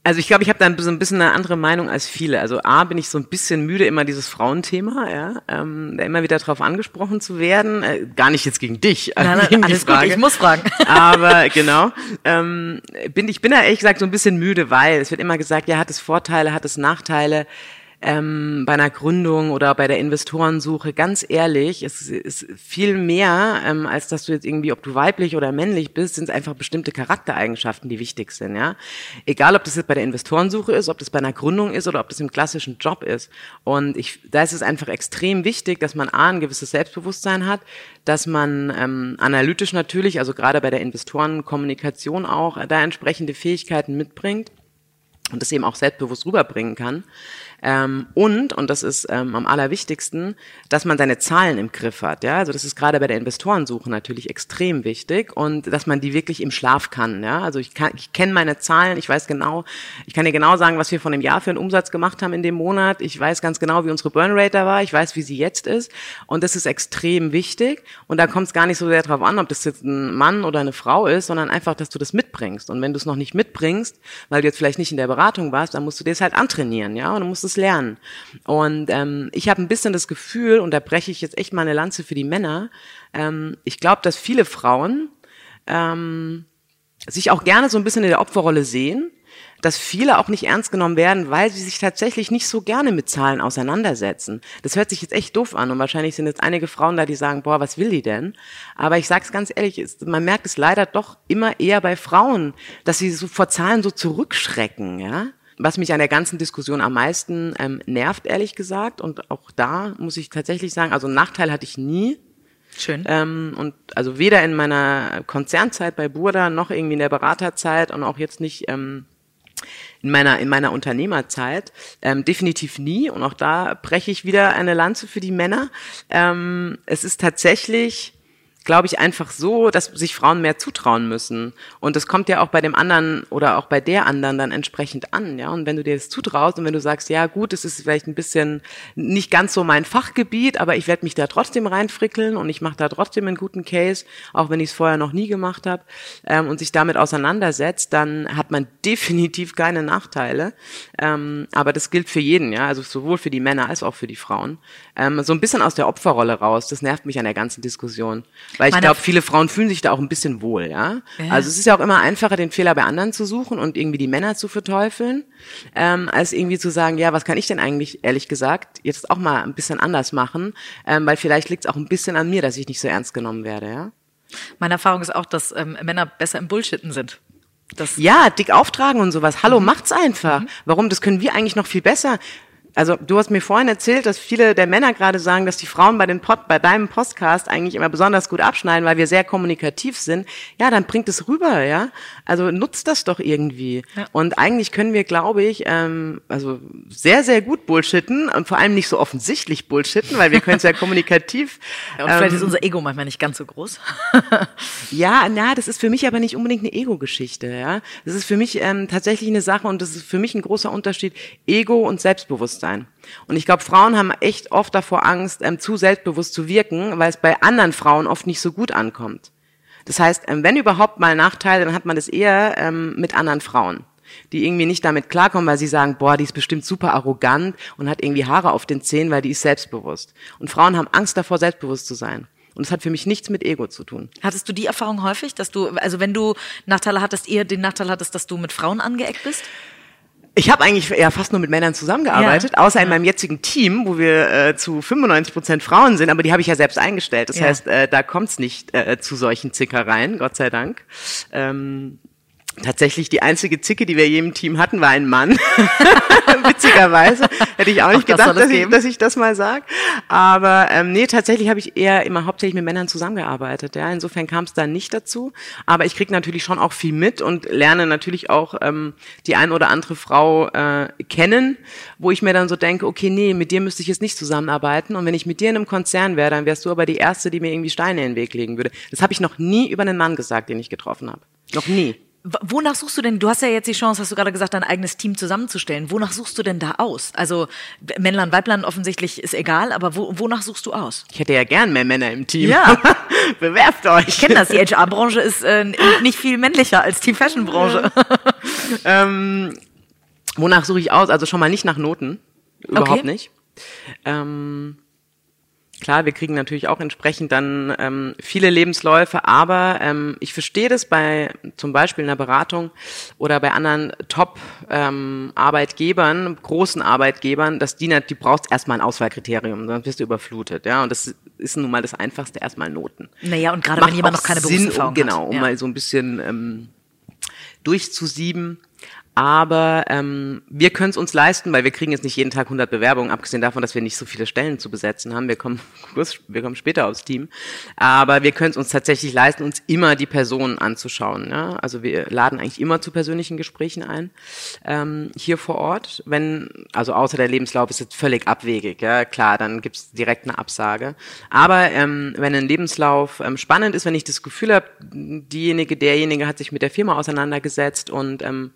Also ich glaube, ich habe da so ein bisschen eine andere Meinung als viele. Also A, bin ich so ein bisschen müde, immer dieses Frauenthema, ja, ähm, da immer wieder drauf angesprochen zu werden. Äh, gar nicht jetzt gegen dich. Nein, nein, alles Frage. gut, ich muss fragen. Aber genau, ähm, bin, ich bin da ehrlich gesagt so ein bisschen müde, weil es wird immer gesagt, ja, hat es Vorteile, hat es Nachteile ähm, bei einer Gründung oder bei der Investorensuche, ganz ehrlich, es ist viel mehr, ähm, als dass du jetzt irgendwie, ob du weiblich oder männlich bist, sind es einfach bestimmte Charaktereigenschaften, die wichtig sind, ja. Egal, ob das jetzt bei der Investorensuche ist, ob das bei einer Gründung ist oder ob das im klassischen Job ist. Und ich, da ist es einfach extrem wichtig, dass man A, ein gewisses Selbstbewusstsein hat, dass man ähm, analytisch natürlich, also gerade bei der Investorenkommunikation auch, da entsprechende Fähigkeiten mitbringt und das eben auch selbstbewusst rüberbringen kann. Ähm, und, und das ist ähm, am allerwichtigsten, dass man seine Zahlen im Griff hat. Ja? Also das ist gerade bei der Investorensuche natürlich extrem wichtig und dass man die wirklich im Schlaf kann. Ja? Also ich, kann, ich kenne meine Zahlen, ich weiß genau, ich kann dir genau sagen, was wir von dem Jahr für einen Umsatz gemacht haben in dem Monat. Ich weiß ganz genau, wie unsere Burnrate da war. Ich weiß, wie sie jetzt ist. Und das ist extrem wichtig. Und da kommt es gar nicht so sehr darauf an, ob das jetzt ein Mann oder eine Frau ist, sondern einfach, dass du das mitbringst. Und wenn du es noch nicht mitbringst, weil du jetzt vielleicht nicht in der Beratung warst, dann musst du dir es halt antrainieren, ja, und du musst es lernen. Und ähm, ich habe ein bisschen das Gefühl, und da breche ich jetzt echt mal eine Lanze für die Männer, ähm, ich glaube, dass viele Frauen ähm, sich auch gerne so ein bisschen in der Opferrolle sehen dass viele auch nicht ernst genommen werden, weil sie sich tatsächlich nicht so gerne mit Zahlen auseinandersetzen. Das hört sich jetzt echt doof an und wahrscheinlich sind jetzt einige Frauen da, die sagen, boah, was will die denn? Aber ich sag's ganz ehrlich, man merkt es leider doch immer eher bei Frauen, dass sie so vor Zahlen so zurückschrecken, ja? Was mich an der ganzen Diskussion am meisten ähm, nervt, ehrlich gesagt, und auch da muss ich tatsächlich sagen, also einen Nachteil hatte ich nie. Schön. Ähm, und also weder in meiner Konzernzeit bei Burda noch irgendwie in der Beraterzeit und auch jetzt nicht ähm, in meiner in meiner Unternehmerzeit ähm, definitiv nie und auch da breche ich wieder eine Lanze für die Männer. Ähm, es ist tatsächlich glaube ich, einfach so, dass sich Frauen mehr zutrauen müssen. Und das kommt ja auch bei dem anderen oder auch bei der anderen dann entsprechend an, ja. Und wenn du dir das zutraust und wenn du sagst, ja gut, es ist vielleicht ein bisschen nicht ganz so mein Fachgebiet, aber ich werde mich da trotzdem reinfrickeln und ich mache da trotzdem einen guten Case, auch wenn ich es vorher noch nie gemacht habe, ähm, und sich damit auseinandersetzt, dann hat man definitiv keine Nachteile. Ähm, aber das gilt für jeden, ja, also sowohl für die Männer als auch für die Frauen. Ähm, so ein bisschen aus der Opferrolle raus, das nervt mich an der ganzen Diskussion. Weil ich glaube, viele Frauen fühlen sich da auch ein bisschen wohl, ja? ja? Also es ist ja auch immer einfacher, den Fehler bei anderen zu suchen und irgendwie die Männer zu verteufeln, ähm, als irgendwie zu sagen, ja, was kann ich denn eigentlich, ehrlich gesagt, jetzt auch mal ein bisschen anders machen, ähm, weil vielleicht liegt es auch ein bisschen an mir, dass ich nicht so ernst genommen werde, ja? Meine Erfahrung ist auch, dass ähm, Männer besser im Bullshitten sind. Das ja, dick auftragen und sowas. Hallo, mhm. macht's einfach. Mhm. Warum? Das können wir eigentlich noch viel besser. Also du hast mir vorhin erzählt, dass viele der Männer gerade sagen, dass die Frauen bei, den Pod, bei deinem Podcast eigentlich immer besonders gut abschneiden, weil wir sehr kommunikativ sind. Ja, dann bringt es rüber, ja. Also nutzt das doch irgendwie. Ja. Und eigentlich können wir, glaube ich, ähm, also sehr, sehr gut bullshitten und vor allem nicht so offensichtlich bullshitten, weil wir können es ja kommunikativ. Ja, und vielleicht ähm, ist unser Ego manchmal nicht ganz so groß. ja, na, das ist für mich aber nicht unbedingt eine Ego-Geschichte, ja. Das ist für mich ähm, tatsächlich eine Sache und das ist für mich ein großer Unterschied, Ego und Selbstbewusstsein sein. Und ich glaube, Frauen haben echt oft davor Angst, ähm, zu selbstbewusst zu wirken, weil es bei anderen Frauen oft nicht so gut ankommt. Das heißt, ähm, wenn überhaupt mal Nachteile, dann hat man das eher ähm, mit anderen Frauen, die irgendwie nicht damit klarkommen, weil sie sagen, boah, die ist bestimmt super arrogant und hat irgendwie Haare auf den Zähnen, weil die ist selbstbewusst. Und Frauen haben Angst davor, selbstbewusst zu sein. Und es hat für mich nichts mit Ego zu tun. Hattest du die Erfahrung häufig, dass du, also wenn du Nachteile hattest, eher den Nachteil hattest, dass du mit Frauen angeeckt bist? Ich habe eigentlich ja fast nur mit Männern zusammengearbeitet, ja. außer in meinem jetzigen Team, wo wir äh, zu 95 Prozent Frauen sind, aber die habe ich ja selbst eingestellt. Das ja. heißt, äh, da kommt es nicht äh, zu solchen Zickereien, Gott sei Dank. Ähm, Tatsächlich die einzige Zicke, die wir je im Team hatten, war ein Mann. Witzigerweise. Hätte ich auch nicht auch gedacht, das dass, ich, dass ich das mal sage. Aber ähm, nee, tatsächlich habe ich eher immer hauptsächlich mit Männern zusammengearbeitet. Ja, insofern kam es da nicht dazu. Aber ich kriege natürlich schon auch viel mit und lerne natürlich auch ähm, die ein oder andere Frau äh, kennen, wo ich mir dann so denke, okay, nee, mit dir müsste ich jetzt nicht zusammenarbeiten. Und wenn ich mit dir in einem Konzern wäre, dann wärst du aber die erste, die mir irgendwie Steine in den Weg legen würde. Das habe ich noch nie über einen Mann gesagt, den ich getroffen habe. Noch nie. Wonach suchst du denn? Du hast ja jetzt die Chance, hast du gerade gesagt, dein eigenes Team zusammenzustellen. Wonach suchst du denn da aus? Also Männlein, Weiblein offensichtlich ist egal, aber wo, wonach suchst du aus? Ich hätte ja gern mehr Männer im Team. Ja. Bewerft euch. Ich kenne das. Die HR-Branche ist äh, nicht viel männlicher als die Fashion-Branche. ähm, wonach suche ich aus? Also schon mal nicht nach Noten. Überhaupt okay. nicht. Ähm, Klar, wir kriegen natürlich auch entsprechend dann ähm, viele Lebensläufe, aber ähm, ich verstehe das bei zum Beispiel in der Beratung oder bei anderen Top-Arbeitgebern, ähm, großen Arbeitgebern, dass die, die brauchst erstmal ein Auswahlkriterium, sonst wirst du überflutet, ja. Und das ist nun mal das Einfachste, erstmal Noten. Naja, und gerade wenn jemand noch keine Berufserfahrung Sinn, um, Genau, um ja. mal so ein bisschen ähm, durchzusieben. Aber ähm, wir können es uns leisten, weil wir kriegen jetzt nicht jeden Tag 100 Bewerbungen, abgesehen davon, dass wir nicht so viele Stellen zu besetzen haben. Wir kommen, wir kommen später aufs Team. Aber wir können es uns tatsächlich leisten, uns immer die Personen anzuschauen. Ja? Also wir laden eigentlich immer zu persönlichen Gesprächen ein ähm, hier vor Ort. Wenn, also außer der Lebenslauf ist jetzt völlig abwegig, ja klar, dann gibt's direkt eine Absage. Aber ähm, wenn ein Lebenslauf ähm, spannend ist, wenn ich das Gefühl habe, diejenige, derjenige hat sich mit der Firma auseinandergesetzt und ähm,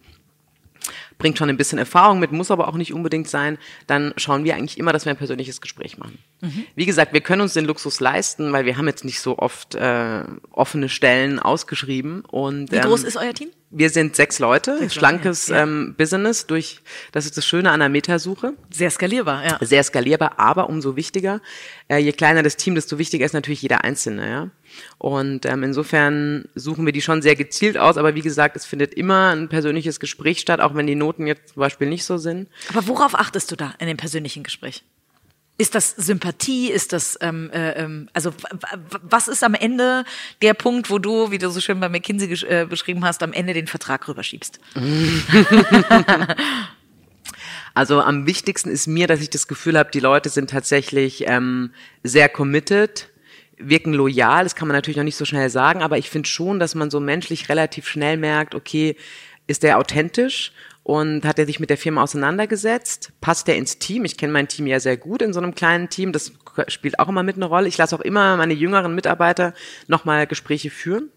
bringt schon ein bisschen Erfahrung mit, muss aber auch nicht unbedingt sein, dann schauen wir eigentlich immer, dass wir ein persönliches Gespräch machen. Mhm. Wie gesagt, wir können uns den Luxus leisten, weil wir haben jetzt nicht so oft äh, offene Stellen ausgeschrieben. Und, Wie ähm, groß ist euer Team? Wir sind sechs Leute, sechs schlankes ja. ähm, Business durch, das ist das Schöne an der Metasuche. Sehr skalierbar, ja. Sehr skalierbar, aber umso wichtiger. Äh, je kleiner das Team, desto wichtiger ist natürlich jeder Einzelne, ja. Und ähm, insofern suchen wir die schon sehr gezielt aus, aber wie gesagt, es findet immer ein persönliches Gespräch statt, auch wenn die Noten jetzt zum Beispiel nicht so sind. Aber worauf achtest du da in dem persönlichen Gespräch? Ist das Sympathie? Ist das, ähm, äh, ähm, also was ist am Ende der Punkt, wo du, wie du so schön bei McKinsey äh, beschrieben hast, am Ende den Vertrag rüberschiebst? also am wichtigsten ist mir, dass ich das Gefühl habe, die Leute sind tatsächlich ähm, sehr committed, wirken loyal. Das kann man natürlich noch nicht so schnell sagen, aber ich finde schon, dass man so menschlich relativ schnell merkt, okay, ist der authentisch und hat er sich mit der Firma auseinandergesetzt? Passt er ins Team? Ich kenne mein Team ja sehr gut in so einem kleinen Team. Das spielt auch immer mit eine Rolle. Ich lasse auch immer meine jüngeren Mitarbeiter nochmal Gespräche führen.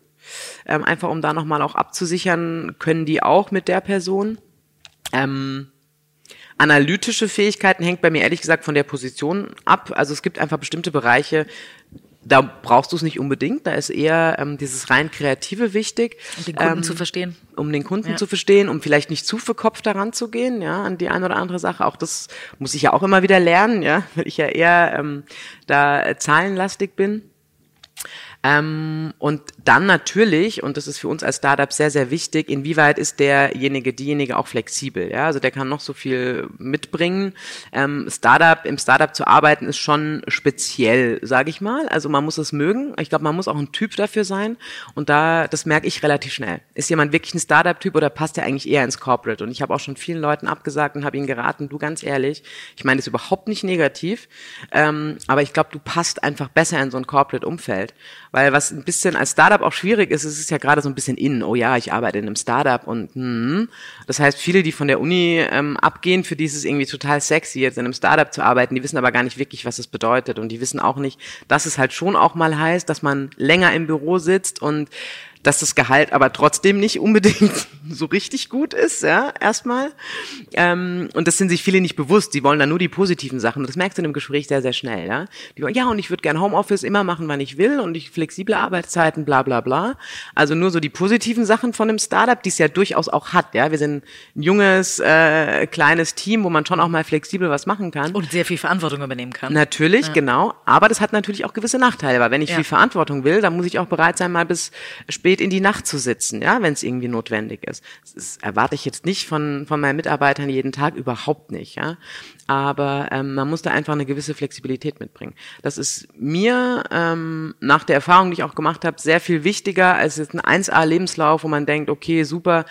Ähm, einfach um da nochmal auch abzusichern, können die auch mit der Person. Ähm, analytische Fähigkeiten hängt bei mir ehrlich gesagt von der Position ab. Also es gibt einfach bestimmte Bereiche, da brauchst du es nicht unbedingt, da ist eher ähm, dieses rein Kreative wichtig. Um den Kunden ähm, zu verstehen. Um den Kunden ja. zu verstehen, um vielleicht nicht zu verkopft daran zu gehen, ja, an die eine oder andere Sache. Auch das muss ich ja auch immer wieder lernen, ja, weil ich ja eher ähm, da zahlenlastig bin. Ähm, und dann natürlich, und das ist für uns als Startup sehr, sehr wichtig, inwieweit ist derjenige, diejenige auch flexibel. Ja? Also der kann noch so viel mitbringen. Ähm, Startup, im Startup zu arbeiten ist schon speziell, sage ich mal. Also man muss es mögen. Ich glaube, man muss auch ein Typ dafür sein. Und da, das merke ich relativ schnell. Ist jemand wirklich ein Startup-Typ oder passt der eigentlich eher ins Corporate? Und ich habe auch schon vielen Leuten abgesagt und habe ihnen geraten, du ganz ehrlich, ich meine das ist überhaupt nicht negativ, ähm, aber ich glaube, du passt einfach besser in so ein Corporate-Umfeld. Weil was ein bisschen als Startup auch schwierig ist, es ist ja gerade so ein bisschen innen. Oh ja, ich arbeite in einem Startup und hm. das heißt, viele, die von der Uni ähm, abgehen, für die ist es irgendwie total sexy, jetzt in einem Startup zu arbeiten. Die wissen aber gar nicht wirklich, was es bedeutet und die wissen auch nicht, dass es halt schon auch mal heißt, dass man länger im Büro sitzt und dass das Gehalt aber trotzdem nicht unbedingt so richtig gut ist, ja, erstmal. Ähm, und das sind sich viele nicht bewusst. Die wollen dann nur die positiven Sachen. Das merkst du in einem Gespräch sehr, sehr schnell, ja. Die wollen, ja, und ich würde gern Homeoffice immer machen, wann ich will und ich flexible Arbeitszeiten, bla bla bla. Also nur so die positiven Sachen von einem Startup, die es ja durchaus auch hat, ja. Wir sind ein junges, äh, kleines Team, wo man schon auch mal flexibel was machen kann. Und sehr viel Verantwortung übernehmen kann. Natürlich, ja. genau. Aber das hat natürlich auch gewisse Nachteile, weil wenn ich ja. viel Verantwortung will, dann muss ich auch bereit sein, mal bis spät in die Nacht zu sitzen, ja, wenn es irgendwie notwendig ist. Das erwarte ich jetzt nicht von, von meinen Mitarbeitern jeden Tag, überhaupt nicht, ja. Aber ähm, man muss da einfach eine gewisse Flexibilität mitbringen. Das ist mir ähm, nach der Erfahrung, die ich auch gemacht habe, sehr viel wichtiger als jetzt ein 1A-Lebenslauf, wo man denkt, okay, super,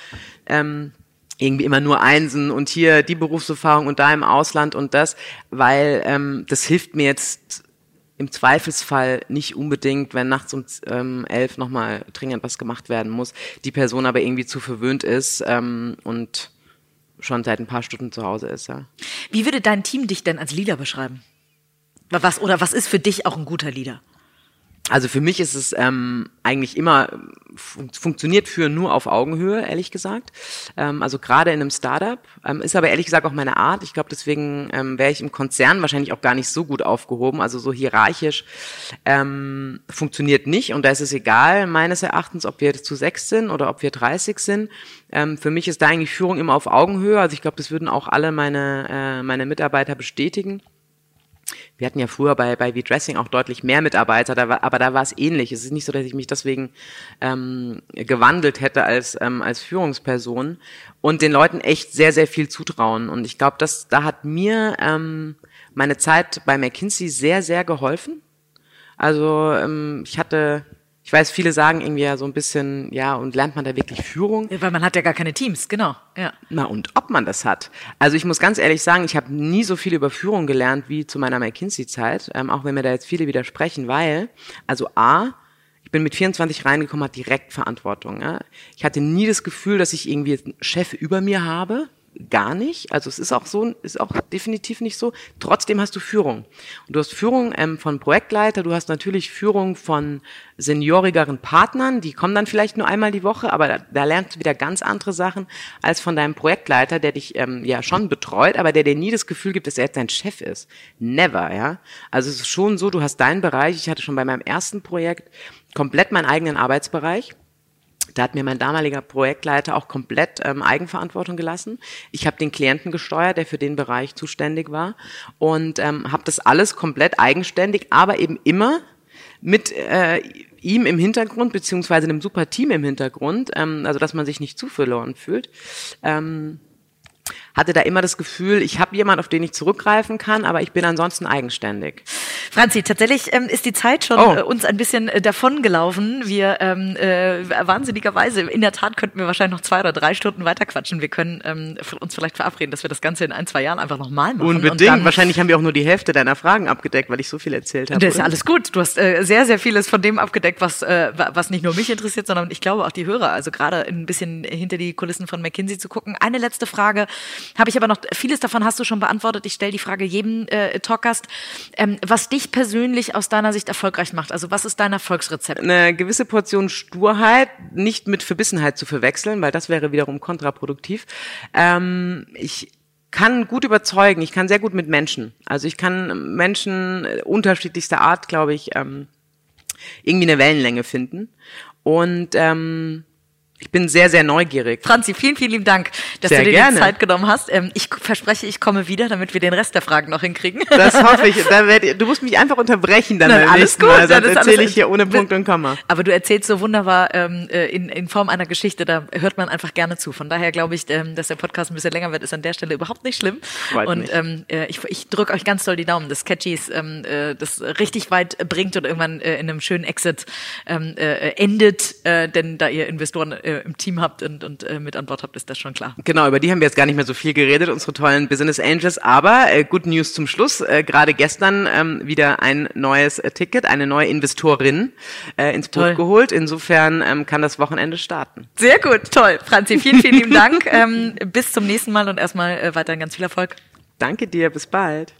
ähm, irgendwie immer nur Einsen und hier die Berufserfahrung und da im Ausland und das, weil ähm, das hilft mir jetzt im Zweifelsfall nicht unbedingt, wenn nachts um ähm, elf nochmal dringend was gemacht werden muss, die Person aber irgendwie zu verwöhnt ist ähm, und schon seit ein paar Stunden zu Hause ist. Ja. Wie würde dein Team dich denn als Leader beschreiben? Was oder was ist für dich auch ein guter Leader? Also für mich ist es ähm, eigentlich immer fun funktioniert für nur auf Augenhöhe, ehrlich gesagt. Ähm, also gerade in einem Startup ähm, ist aber ehrlich gesagt auch meine Art. Ich glaube, deswegen ähm, wäre ich im Konzern wahrscheinlich auch gar nicht so gut aufgehoben. Also so hierarchisch ähm, funktioniert nicht und da ist es egal meines Erachtens, ob wir zu sechs sind oder ob wir 30 sind. Ähm, für mich ist da eigentlich Führung immer auf Augenhöhe. Also ich glaube, das würden auch alle meine äh, meine Mitarbeiter bestätigen. Wir hatten ja früher bei, bei V-Dressing auch deutlich mehr Mitarbeiter, da war, aber da war es ähnlich. Es ist nicht so, dass ich mich deswegen ähm, gewandelt hätte als, ähm, als Führungsperson und den Leuten echt sehr, sehr viel zutrauen. Und ich glaube, dass da hat mir ähm, meine Zeit bei McKinsey sehr, sehr geholfen. Also ähm, ich hatte ich weiß, viele sagen irgendwie ja so ein bisschen, ja, und lernt man da wirklich Führung? Ja, weil man hat ja gar keine Teams, genau. Ja. Na, und ob man das hat. Also ich muss ganz ehrlich sagen, ich habe nie so viel über Führung gelernt wie zu meiner McKinsey-Zeit, ähm, auch wenn mir da jetzt viele widersprechen, weil, also A, ich bin mit 24 reingekommen, hat direkt Verantwortung. Ja? Ich hatte nie das Gefühl, dass ich irgendwie einen Chef über mir habe gar nicht. Also es ist auch so, ist auch definitiv nicht so. Trotzdem hast du Führung. Und du hast Führung ähm, von Projektleiter, du hast natürlich Führung von seniorigeren Partnern, die kommen dann vielleicht nur einmal die Woche, aber da, da lernst du wieder ganz andere Sachen als von deinem Projektleiter, der dich ähm, ja schon betreut, aber der dir nie das Gefühl gibt, dass er jetzt dein Chef ist. Never, ja. Also es ist schon so, du hast deinen Bereich. Ich hatte schon bei meinem ersten Projekt komplett meinen eigenen Arbeitsbereich da hat mir mein damaliger Projektleiter auch komplett ähm, Eigenverantwortung gelassen. Ich habe den Klienten gesteuert, der für den Bereich zuständig war und ähm, habe das alles komplett eigenständig, aber eben immer mit äh, ihm im Hintergrund beziehungsweise einem super Team im Hintergrund, ähm, also dass man sich nicht zu verloren fühlt. Ähm, hatte da immer das Gefühl, ich habe jemand, auf den ich zurückgreifen kann, aber ich bin ansonsten eigenständig. Franzi, tatsächlich ähm, ist die Zeit schon oh. äh, uns ein bisschen äh, davongelaufen. Wir ähm, äh, wahnsinnigerweise, in der Tat könnten wir wahrscheinlich noch zwei oder drei Stunden weiterquatschen. Wir können ähm, uns vielleicht verabreden, dass wir das Ganze in ein, zwei Jahren einfach nochmal machen. Unbedingt. wahrscheinlich haben wir auch nur die Hälfte deiner Fragen abgedeckt, weil ich so viel erzählt habe. Das ist alles gut. Du hast äh, sehr, sehr vieles von dem abgedeckt, was, äh, was nicht nur mich interessiert, sondern ich glaube auch die Hörer. Also gerade ein bisschen hinter die Kulissen von McKinsey zu gucken. Eine letzte Frage habe ich aber noch, vieles davon hast du schon beantwortet. Ich stelle die Frage jedem äh, Talkgast, ähm, was dich persönlich aus deiner Sicht erfolgreich macht. Also was ist dein Erfolgsrezept? Eine gewisse Portion Sturheit, nicht mit Verbissenheit zu verwechseln, weil das wäre wiederum kontraproduktiv. Ähm, ich kann gut überzeugen, ich kann sehr gut mit Menschen. Also ich kann Menschen unterschiedlichster Art, glaube ich, ähm, irgendwie eine Wellenlänge finden. Und ähm, ich bin sehr, sehr neugierig. Franzi, vielen, vielen lieben Dank, dass sehr du dir gerne. die Zeit genommen hast. Ähm, ich verspreche, ich komme wieder, damit wir den Rest der Fragen noch hinkriegen. Das hoffe ich. du musst mich einfach unterbrechen dann Nein, alles gut. Mal. Sonst erzähle ich hier ohne Punkt und Komma. Aber du erzählst so wunderbar ähm, äh, in, in Form einer Geschichte, da hört man einfach gerne zu. Von daher glaube ich, ähm, dass der Podcast ein bisschen länger wird, ist an der Stelle überhaupt nicht schlimm. Freut und. Ähm, äh, ich, ich drücke euch ganz doll die Daumen, dass Catchies äh, das richtig weit bringt und irgendwann äh, in einem schönen Exit äh, endet, denn da ihr Investoren äh, im Team habt und, und äh, mit an Bord habt, ist das schon klar. Genau, über die haben wir jetzt gar nicht mehr so viel geredet, unsere tollen Business Angels. Aber äh, Good News zum Schluss. Äh, Gerade gestern ähm, wieder ein neues äh, Ticket, eine neue Investorin äh, ins Boot toll. geholt. Insofern ähm, kann das Wochenende starten. Sehr gut, toll. Franzi, vielen, vielen lieben Dank. Ähm, bis zum nächsten Mal und erstmal äh, weiterhin ganz viel Erfolg. Danke dir, bis bald.